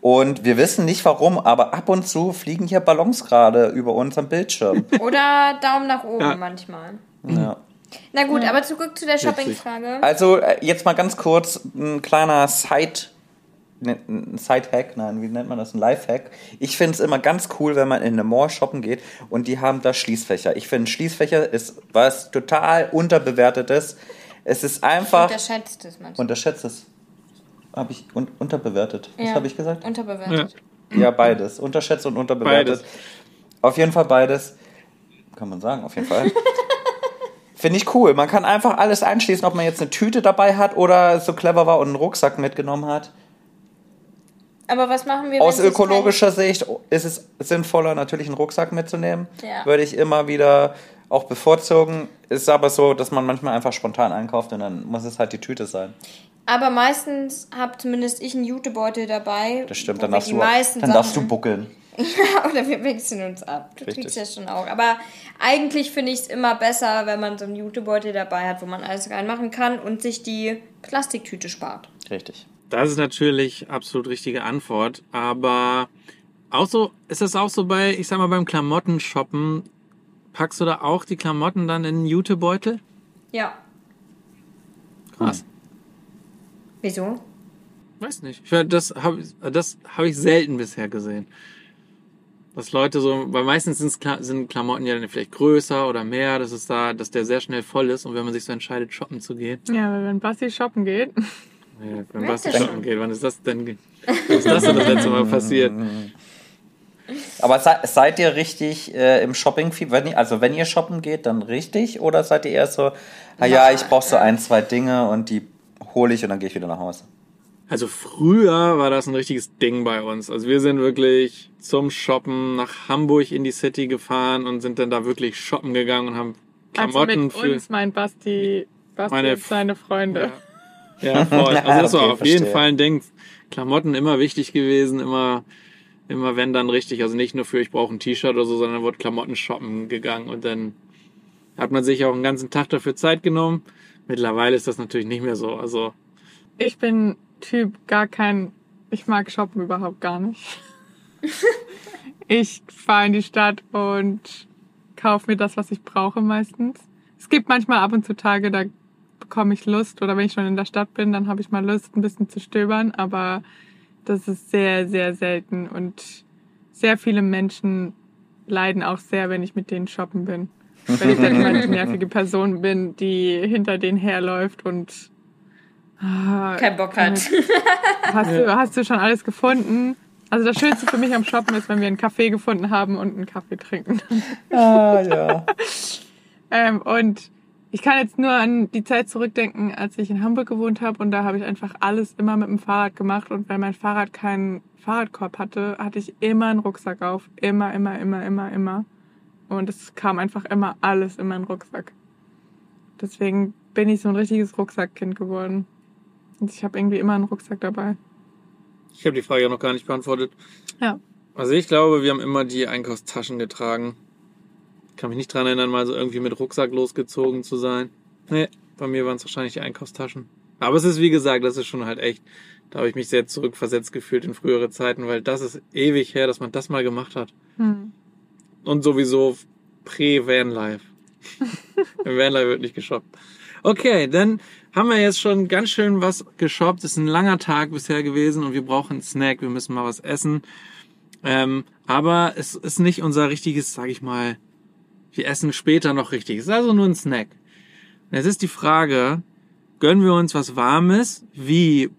Und wir wissen nicht warum, aber ab und zu fliegen hier Ballons gerade über unserem Bildschirm. Oder Daumen nach oben Ja. manchmal. ja. Na gut, aber zurück zu der Shopping-Frage. Also äh, jetzt mal ganz kurz ein kleiner Side, ein Side-Hack, nein, wie nennt man das, ein Life-Hack. Ich finde es immer ganz cool, wenn man in eine Mall shoppen geht und die haben da Schließfächer. Ich finde, Schließfächer ist was total unterbewertetes. Es ist einfach, Unterschätzt es manchmal. unterschätzt es. Habe ich un unterbewertet. Was Ja. habe ich gesagt? Unterbewertet. Ja, beides. Unterschätzt und unterbewertet. Beides. Auf jeden Fall beides. Kann man sagen, auf jeden Fall. Finde ich cool. Man kann einfach alles einschließen, ob man jetzt eine Tüte dabei hat oder so clever war und einen Rucksack mitgenommen hat. Aber was machen wir, Aus ökologischer Sicht ist es sinnvoller, natürlich einen Rucksack mitzunehmen. Ja. Würde ich immer wieder auch bevorzugen. Ist aber so, dass man manchmal einfach spontan einkauft und dann muss es halt die Tüte sein. Aber meistens habe zumindest ich einen Jutebeutel dabei. Das stimmt, dann darfst, du, dann darfst du buckeln. Ja, oder wir wechseln uns ab. Du Richtig. kriegst ja schon auch. Aber eigentlich finde ich es immer besser, wenn man so einen Jutebeutel dabei hat, wo man alles reinmachen kann und sich die Plastiktüte spart. Richtig. Das ist natürlich absolut richtige Antwort, aber auch so, ist das auch so bei, ich sag mal, beim Klamotten-Shoppen, packst du da auch die Klamotten dann in einen Jutebeutel? Ja. Krass. Wieso? Weiß nicht. Ich, das habe das hab ich selten bisher gesehen. Dass Leute so, weil meistens Kla sind Klamotten ja dann vielleicht größer oder mehr, dass es da, dass der sehr schnell voll ist und wenn man sich so entscheidet, shoppen zu gehen. Ja, weil wenn Basti shoppen geht, Ja, wenn Merkt was ihr shoppen schon. geht, wann ist das denn? Wann ist das denn das letzte Mal passiert? Aber se seid ihr richtig äh, im shopping wenn ihr, Also wenn ihr shoppen geht, dann richtig? Oder seid ihr eher so, ah ja, ich brauche so ein, zwei Dinge und die hole ich und dann gehe ich wieder nach Hause? Also früher war das ein richtiges Ding bei uns. Also wir sind wirklich zum Shoppen nach Hamburg in die City gefahren und sind dann da wirklich shoppen gegangen und haben also Klamotten mit für. uns meint Basti, Basti Meine und seine Freunde. Ja, voll. Also das war Okay, auf jeden verstehe. Fall ein Ding. Klamotten immer wichtig gewesen, immer, immer wenn dann richtig. Also nicht nur für ich brauche ein T-Shirt oder so, sondern wurde Klamotten shoppen gegangen und dann hat man sich auch einen ganzen Tag dafür Zeit genommen. Mittlerweile ist das natürlich nicht mehr so. Also Ich bin Typ gar kein, ich mag shoppen überhaupt gar nicht. ich fahre in die Stadt und kaufe mir das, was ich brauche meistens. Es gibt manchmal ab und zu Tage, da bekomme ich Lust oder wenn ich schon in der Stadt bin, dann habe ich mal Lust, ein bisschen zu stöbern, aber das ist sehr, sehr selten und sehr viele Menschen leiden auch sehr, wenn ich mit denen shoppen bin. Wenn ich dann immer die nervige Person bin, die hinter denen herläuft und ah, Kein Bock hat. Hast, du, hast du schon alles gefunden? Also das Schönste für mich am Shoppen ist, wenn wir einen Kaffee gefunden haben und einen Kaffee trinken. Ah, ja. Ähm, und ich kann jetzt nur an die Zeit zurückdenken, als ich in Hamburg gewohnt habe und da habe ich einfach alles immer mit dem Fahrrad gemacht und weil mein Fahrrad keinen Fahrradkorb hatte, hatte ich immer einen Rucksack auf. Immer, immer, immer, immer, immer. Und es kam einfach immer alles in meinen Rucksack. Deswegen bin ich so ein richtiges Rucksackkind geworden. Und ich habe irgendwie immer einen Rucksack dabei. ich habe die Frage ja noch gar nicht beantwortet. Ja. Also ich glaube, wir haben immer die Einkaufstaschen getragen. Kann mich nicht dran erinnern, mal so irgendwie mit Rucksack losgezogen zu sein. Nee, bei mir waren es wahrscheinlich die Einkaufstaschen. Aber es ist wie gesagt, das ist schon halt echt, da habe ich mich sehr zurückversetzt gefühlt in frühere Zeiten, weil das ist ewig her, dass man das mal gemacht hat. Hm. Und sowieso prä-Vanlife. Im Vanlife wird nicht geshoppt. Okay, dann haben wir jetzt schon ganz schön was geshoppt. Es ist ein langer Tag bisher gewesen und wir brauchen einen Snack. Wir müssen mal was essen. Ähm, aber es ist nicht unser richtiges, sag ich mal, wir essen später noch richtig. Es ist also nur ein Snack. Jetzt ist die Frage, gönnen wir uns was Warmes, wie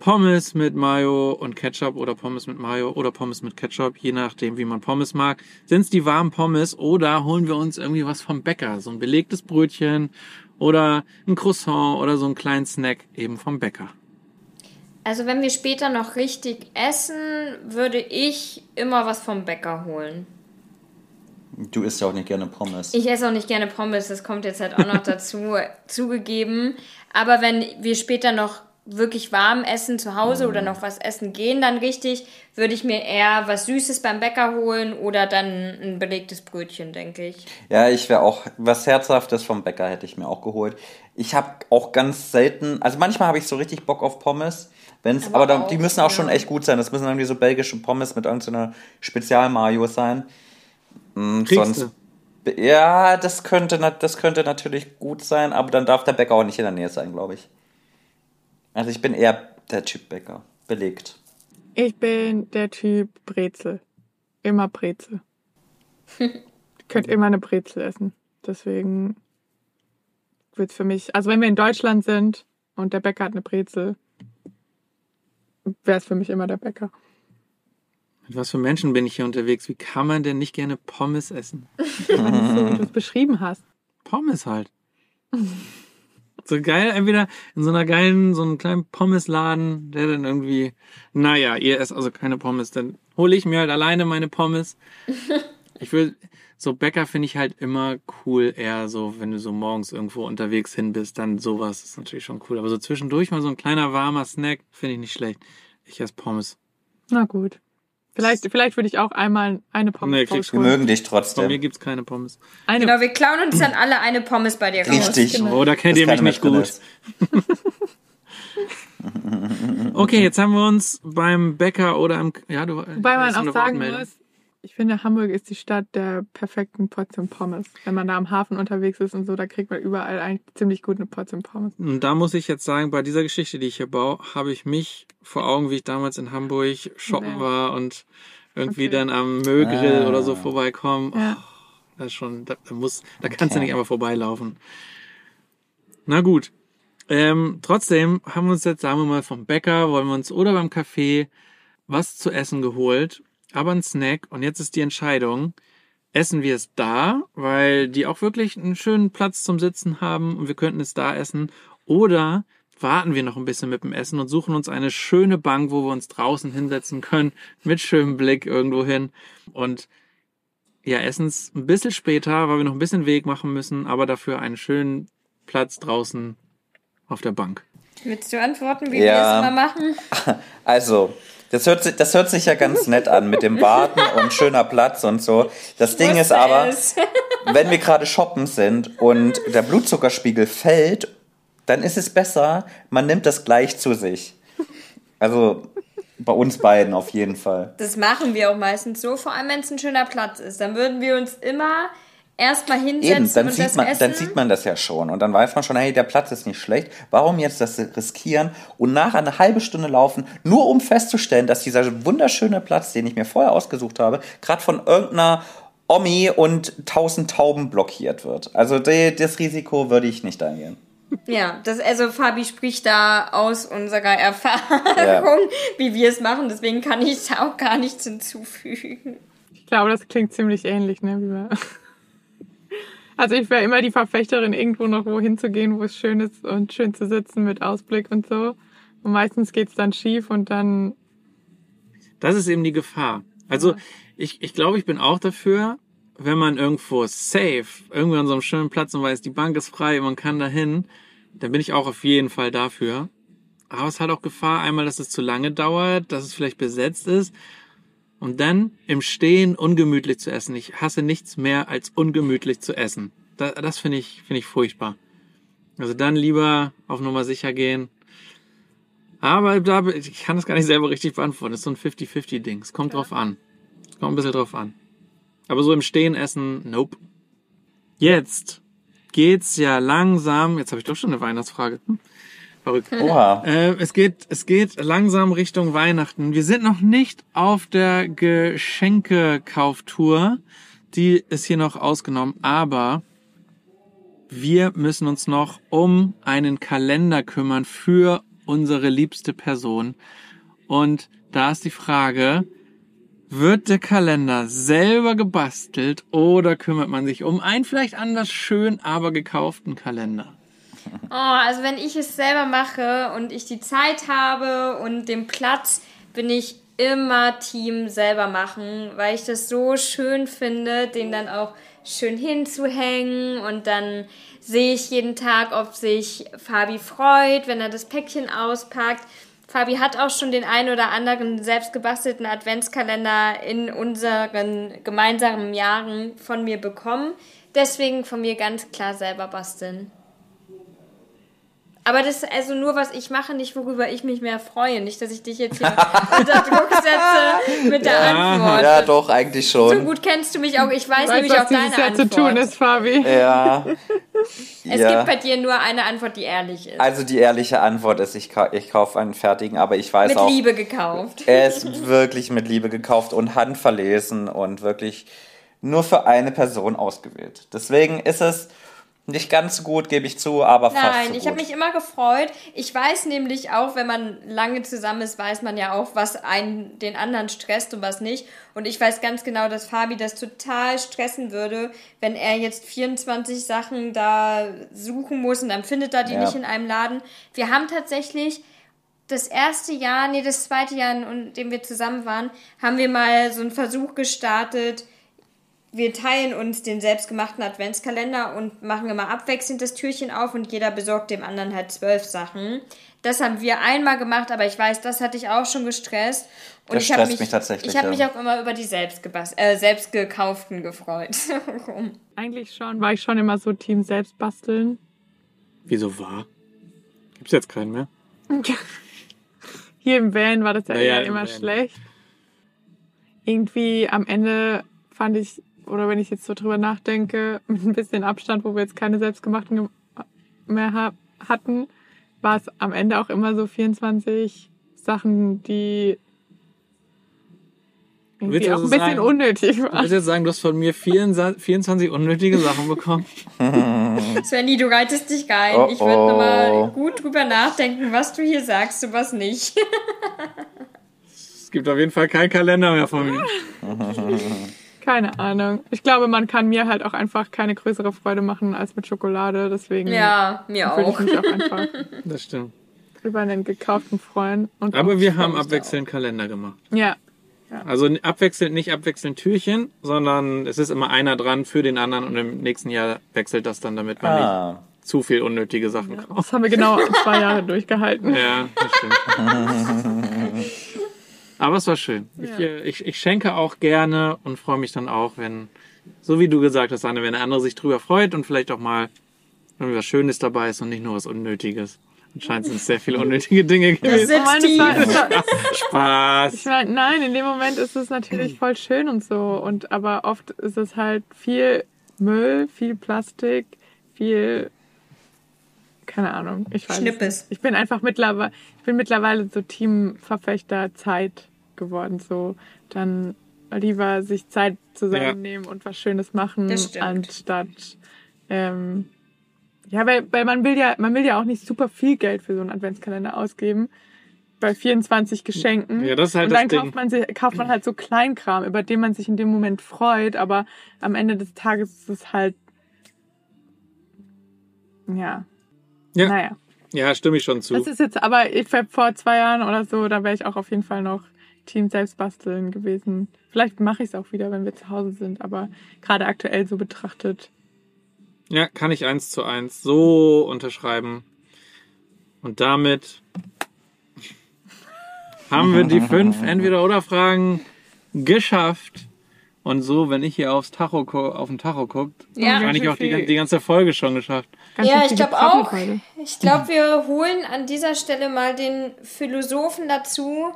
Pommes mit Mayo und Ketchup oder Pommes mit Mayo oder Pommes mit Ketchup, je nachdem, wie man Pommes mag. Sind es die warmen Pommes oder holen wir uns irgendwie was vom Bäcker, so ein belegtes Brötchen oder ein Croissant oder so einen kleinen Snack eben vom Bäcker. Also wenn wir später noch richtig essen, würde ich immer was vom Bäcker holen. Du isst ja auch nicht gerne Pommes. Ich esse auch nicht gerne Pommes, das kommt jetzt halt auch noch dazu, zugegeben. Aber wenn wir später noch wirklich warm essen zu Hause oder noch was essen gehen, dann richtig, würde ich mir eher was Süßes beim Bäcker holen oder dann ein belegtes Brötchen, denke ich. Ja, ich wäre auch was Herzhaftes vom Bäcker hätte ich mir auch geholt. Ich habe auch ganz selten, also manchmal habe ich so richtig Bock auf Pommes, wenn's, aber, Aber da, auch, die müssen auch ja. schon echt gut sein. Das müssen irgendwie so belgische Pommes mit irgendeiner Spezialmayo sein. Kriegst sonst, ja, das könnte, das könnte natürlich gut sein, aber dann darf der Bäcker auch nicht in der Nähe sein, glaube ich. Also ich bin eher der Typ Bäcker. Belegt. Ich bin der Typ Brezel. Immer Brezel. ich könnte immer eine Brezel essen. Deswegen wird für mich, also wenn wir in Deutschland sind und der Bäcker hat eine Brezel, wäre es für mich immer der Bäcker. Mit was für Menschen bin ich hier unterwegs? Wie kann man denn nicht gerne Pommes essen? So wie du es beschrieben hast. Pommes halt. So geil, entweder in so einer geilen, so einem kleinen Pommesladen, der dann irgendwie, naja, ihr esst also keine Pommes, dann hole ich mir halt alleine meine Pommes. Ich will, so Bäcker finde ich halt immer cool, eher so, wenn du so morgens irgendwo unterwegs hin bist, dann sowas ist natürlich schon cool. Aber so zwischendurch mal so ein kleiner warmer Snack, finde ich nicht schlecht. Ich esse Pommes. Na gut. Vielleicht, vielleicht würde ich auch einmal eine Pommes Nee, kriegst Wir mögen dich Von mir trotzdem. gibt's keine Pommes. Eine, Genau, wir klauen uns dann alle eine Pommes bei dir raus. Richtig. Genau. Oh, da kennt ihr mich nicht gut. Okay, jetzt haben wir uns beim Bäcker oder am, ja, du, Wobei man auch sagen muss, ich finde, Hamburg ist die Stadt der perfekten Portion Pommes. Wenn man da am Hafen unterwegs ist und so, da kriegt man überall eigentlich ziemlich gut eine Portion Pommes. Und da muss ich jetzt sagen, bei dieser Geschichte, die ich hier baue, habe ich mich vor Augen, wie ich damals in Hamburg shoppen Nee. war und irgendwie Okay. dann am Müllgrill Ah. oder so vorbeikommen. Ja. Oh, das ist schon, da, da muss, da kannst du Okay. nicht einfach vorbeilaufen. Na gut. Ähm, trotzdem haben wir uns jetzt, sagen wir mal, vom Bäcker, wollen wir uns oder beim Café was zu essen geholt, aber ein Snack. Und jetzt ist die Entscheidung, essen wir es da, weil die auch wirklich einen schönen Platz zum Sitzen haben und wir könnten es da essen, oder warten wir noch ein bisschen mit dem Essen und suchen uns eine schöne Bank, wo wir uns draußen hinsetzen können, mit schönem Blick irgendwo hin und ja, essen es ein bisschen später, weil wir noch ein bisschen Weg machen müssen, aber dafür einen schönen Platz draußen auf der Bank. Willst du antworten, wie Ja. wir es mal machen? Also, das hört, sich, das hört sich ja ganz nett an mit dem Warten und schöner Platz und so. Das Ding ist aber, es. wenn wir gerade shoppen sind und der Blutzuckerspiegel fällt, dann ist es besser, man nimmt das gleich zu sich. Also bei uns beiden auf jeden Fall. Das machen wir auch meistens so, vor allem wenn es ein schöner Platz ist. Dann würden wir uns immer erstmal hinsetzen Eben, dann und sieht, das man, essen. dann sieht man das ja schon. Und dann weiß man schon, hey, der Platz ist nicht schlecht. Warum jetzt das riskieren und nachher eine halbe Stunde laufen, nur um festzustellen, dass dieser wunderschöne Platz, den ich mir vorher ausgesucht habe, gerade von irgendeiner Omi und tausend Tauben blockiert wird. Also die, das Risiko würde ich nicht eingehen. Ja, das, also Fabi spricht da aus unserer Erfahrung, Ja. wie wir es machen. Deswegen kann ich da auch gar nichts hinzufügen. Ich glaube, das klingt ziemlich ähnlich, ne? Also ich wäre immer die Verfechterin, irgendwo noch wohin zu gehen, wo es schön ist und schön zu sitzen mit Ausblick und so. Und meistens geht's dann schief und dann Das ist eben die Gefahr. Also ich, ich glaube, ich bin auch dafür, wenn man irgendwo safe, irgendwo an so einem schönen Platz und weiß, die Bank ist frei, man kann dahin, dann bin ich auch auf jeden Fall dafür. Aber es hat auch Gefahr, einmal, dass es zu lange dauert, dass es vielleicht besetzt ist und dann im Stehen ungemütlich zu essen. Ich hasse nichts mehr als ungemütlich zu essen. Das, das finde ich, finde ich furchtbar. Also dann lieber auf Nummer sicher gehen. Aber da, ich kann das gar nicht selber richtig beantworten. Das ist so ein 50-50-Ding. Es kommt drauf an. Es kommt ein bisschen drauf an. Aber so im Stehen essen, nope. Jetzt geht's ja langsam. Jetzt habe ich doch schon eine Weihnachtsfrage. Hm. Verrückt. Oha. Äh, es geht, es geht langsam Richtung Weihnachten. Wir sind noch nicht auf der Geschenkekauftour. Die ist hier noch ausgenommen, aber wir müssen uns noch um einen Kalender kümmern für unsere liebste Person. Und da ist die Frage, wird der Kalender selber gebastelt oder kümmert man sich um einen vielleicht anders schön, aber gekauften Kalender? Oh, also wenn ich es selber mache und ich die Zeit habe und den Platz, bin ich immer Team selber machen, weil ich das so schön finde, den dann auch schön hinzuhängen und dann sehe ich jeden Tag, ob sich Fabi freut, wenn er das Päckchen auspackt. Fabi hat auch schon den einen oder anderen selbstgebastelten Adventskalender in unseren gemeinsamen Jahren von mir bekommen. Deswegen von mir ganz klar selber basteln. Aber das ist also nur, was ich mache, nicht worüber ich mich mehr freue. Nicht, dass ich dich jetzt hier unter Druck setze mit der Antwort. Ja, doch, eigentlich schon. So gut kennst du mich auch. Ich weiß Weißt nämlich auch deine Jahr Antwort. zu tun ist, Fabi? Ja. Es ja. gibt bei dir nur eine Antwort, die ehrlich ist. Also die ehrliche Antwort ist, ich, ka ich kaufe einen fertigen, aber ich weiß mit auch, Liebe gekauft. er ist wirklich mit Liebe gekauft und handverlesen und wirklich nur für eine Person ausgewählt. Deswegen ist es nicht ganz so gut, gebe ich zu, aber fast Nein, so ich habe mich immer gefreut. Ich weiß nämlich auch, wenn man lange zusammen ist, weiß man ja auch, was einen den anderen stresst und was nicht. Und ich weiß ganz genau, dass Fabi das total stressen würde, wenn er jetzt 24 Sachen da suchen muss und dann findet er die Ja. nicht in einem Laden. Wir haben tatsächlich das erste Jahr, nee, das zweite Jahr, in dem wir zusammen waren, haben wir mal so einen Versuch gestartet, wir teilen uns den selbstgemachten Adventskalender und machen immer abwechselnd das Türchen auf und jeder besorgt dem anderen halt zwölf Sachen. Das haben wir einmal gemacht, aber ich weiß, das hatte ich auch schon gestresst. Und Das ich habe stresst mich, mich tatsächlich, ich habe ja. mich auch immer über die selbstgebas äh, selbstgekauften gefreut. Eigentlich schon, war ich schon immer so Team selbst basteln. Wieso war? Gibt's jetzt keinen mehr? Hier im Van war das ja, Naja, immer Van. schlecht. Irgendwie am Ende fand ich, oder wenn ich jetzt so drüber nachdenke, mit ein bisschen Abstand, wo wir jetzt keine selbstgemachten gem- mehr ha hatten, war es am Ende auch immer so 24 Sachen, die irgendwie auch ein also bisschen sagen- unnötig waren. willst jetzt sagen, du hast von mir 24, 24 unnötige Sachen bekommen? Svenny, du reitest dich rein. Oh, ich würde oh. nochmal gut drüber nachdenken, was du hier sagst und was nicht. Es gibt auf jeden Fall keinen Kalender mehr von mir. Keine Ahnung. Ich glaube, man kann mir halt auch einfach keine größere Freude machen als mit Schokolade. Deswegen ja, mir würde ich auch. mich auch einfach Das stimmt. über einen gekauften freuen. Und Aber auch- wir haben abwechselnd Kalender gemacht. Ja, Also abwechselnd, nicht abwechselnd Türchen, sondern es ist immer einer dran für den anderen und im nächsten Jahr wechselt das dann, damit man Ah. nicht zu viel unnötige Sachen kauft. das haben wir genau zwei Jahre durchgehalten. Ja, das stimmt. Aber es war schön. Ich, äh, ich, ich schenke auch gerne und freue mich dann auch, wenn, so wie du gesagt hast, Anne, wenn der andere sich drüber freut und vielleicht auch mal irgendwie was Schönes dabei ist und nicht nur was Unnötiges. Anscheinend sind es sehr viele unnötige Dinge Das gewesen. es war- Ich Spaß. meine, nein, in dem Moment ist es natürlich voll schön und so. Und aber oft ist es halt viel Müll, viel Plastik, viel keine Ahnung. Ich weiß es Schnippes. Ich bin einfach mittlerweile, ich bin mittlerweile so Teamverfechter Zeit geworden. So dann lieber sich Zeit zusammennehmen und was Schönes machen, Das anstatt ähm, ja, weil, weil man will ja, man will ja auch nicht super viel Geld für so einen Adventskalender ausgeben. Bei 24 Geschenken. Ja, das ist halt und das dann Ding. kauft man, sich, kauft man halt so Kleinkram, über den man sich in dem Moment freut, aber am Ende des Tages ist es halt. Ja. Ja. Naja. Ja, stimme ich schon zu. Das ist jetzt, aber ich vor zwei Jahren oder so, da wäre ich auch auf jeden Fall noch Team Selbstbasteln gewesen. Vielleicht mache ich es auch wieder, wenn wir zu Hause sind, aber gerade aktuell so betrachtet. Ja, kann ich eins zu eins so unterschreiben. Und damit haben wir die fünf Entweder-Oder-Fragen geschafft. Und so, wenn ich hier aufs Tacho, auf den Tacho guckt, Ja. habe ich auch die, die ganze Folge schon geschafft. Ganz Ja, ich glaube auch. Ich glaube, wir holen an dieser Stelle mal den Philosophen dazu.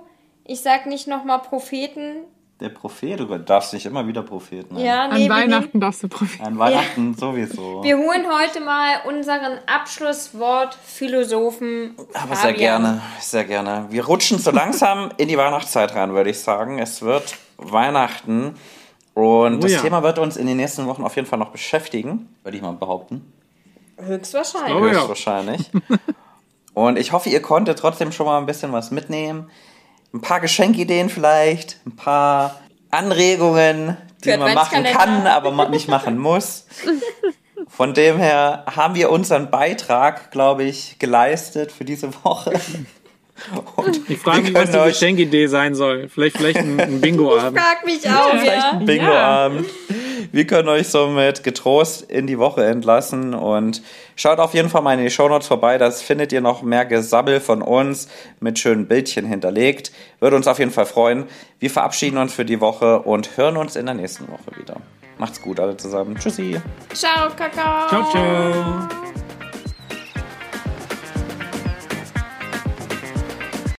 Ich sag nicht nochmal Propheten. Der Prophet, du darfst nicht immer wieder Prophet nennen. Ja, An nee, wir, nehmen, Weihnachten darfst du profitieren. An Weihnachten sowieso. wir holen heute mal unseren Abschlusswort Philosophen. Aber sehr Fabian. gerne, sehr gerne. Wir rutschen so langsam in die Weihnachtszeit rein, würde ich sagen. Es wird Weihnachten und Oh das ja. Thema wird uns in den nächsten Wochen auf jeden Fall noch beschäftigen, würde ich mal behaupten. Höchstwahrscheinlich. Oh ja. Höchstwahrscheinlich. und ich hoffe, ihr konntet trotzdem schon mal ein bisschen was mitnehmen. Ein paar Geschenkideen vielleicht, ein paar Anregungen, die Für man machen kann, aber man nicht machen muss. Von dem her haben wir unseren Beitrag, glaube ich, geleistet für diese Woche. Und ich frage mich, was die Geschenkidee sein soll. Vielleicht, vielleicht ein, ein Bingo-Abend. Ich frage mich auch, ja. Vielleicht ein Bingo-Abend. Wir können euch somit getrost in die Woche entlassen und schaut auf jeden Fall mal in die Shownotes vorbei. Das findet ihr noch mehr Gesabbel von uns mit schönen Bildchen hinterlegt. Würde uns auf jeden Fall freuen. Wir verabschieden uns für die Woche und hören uns in der nächsten Woche wieder. Macht's gut alle zusammen. Tschüssi. Ciao, Kakao. Ciao, ciao.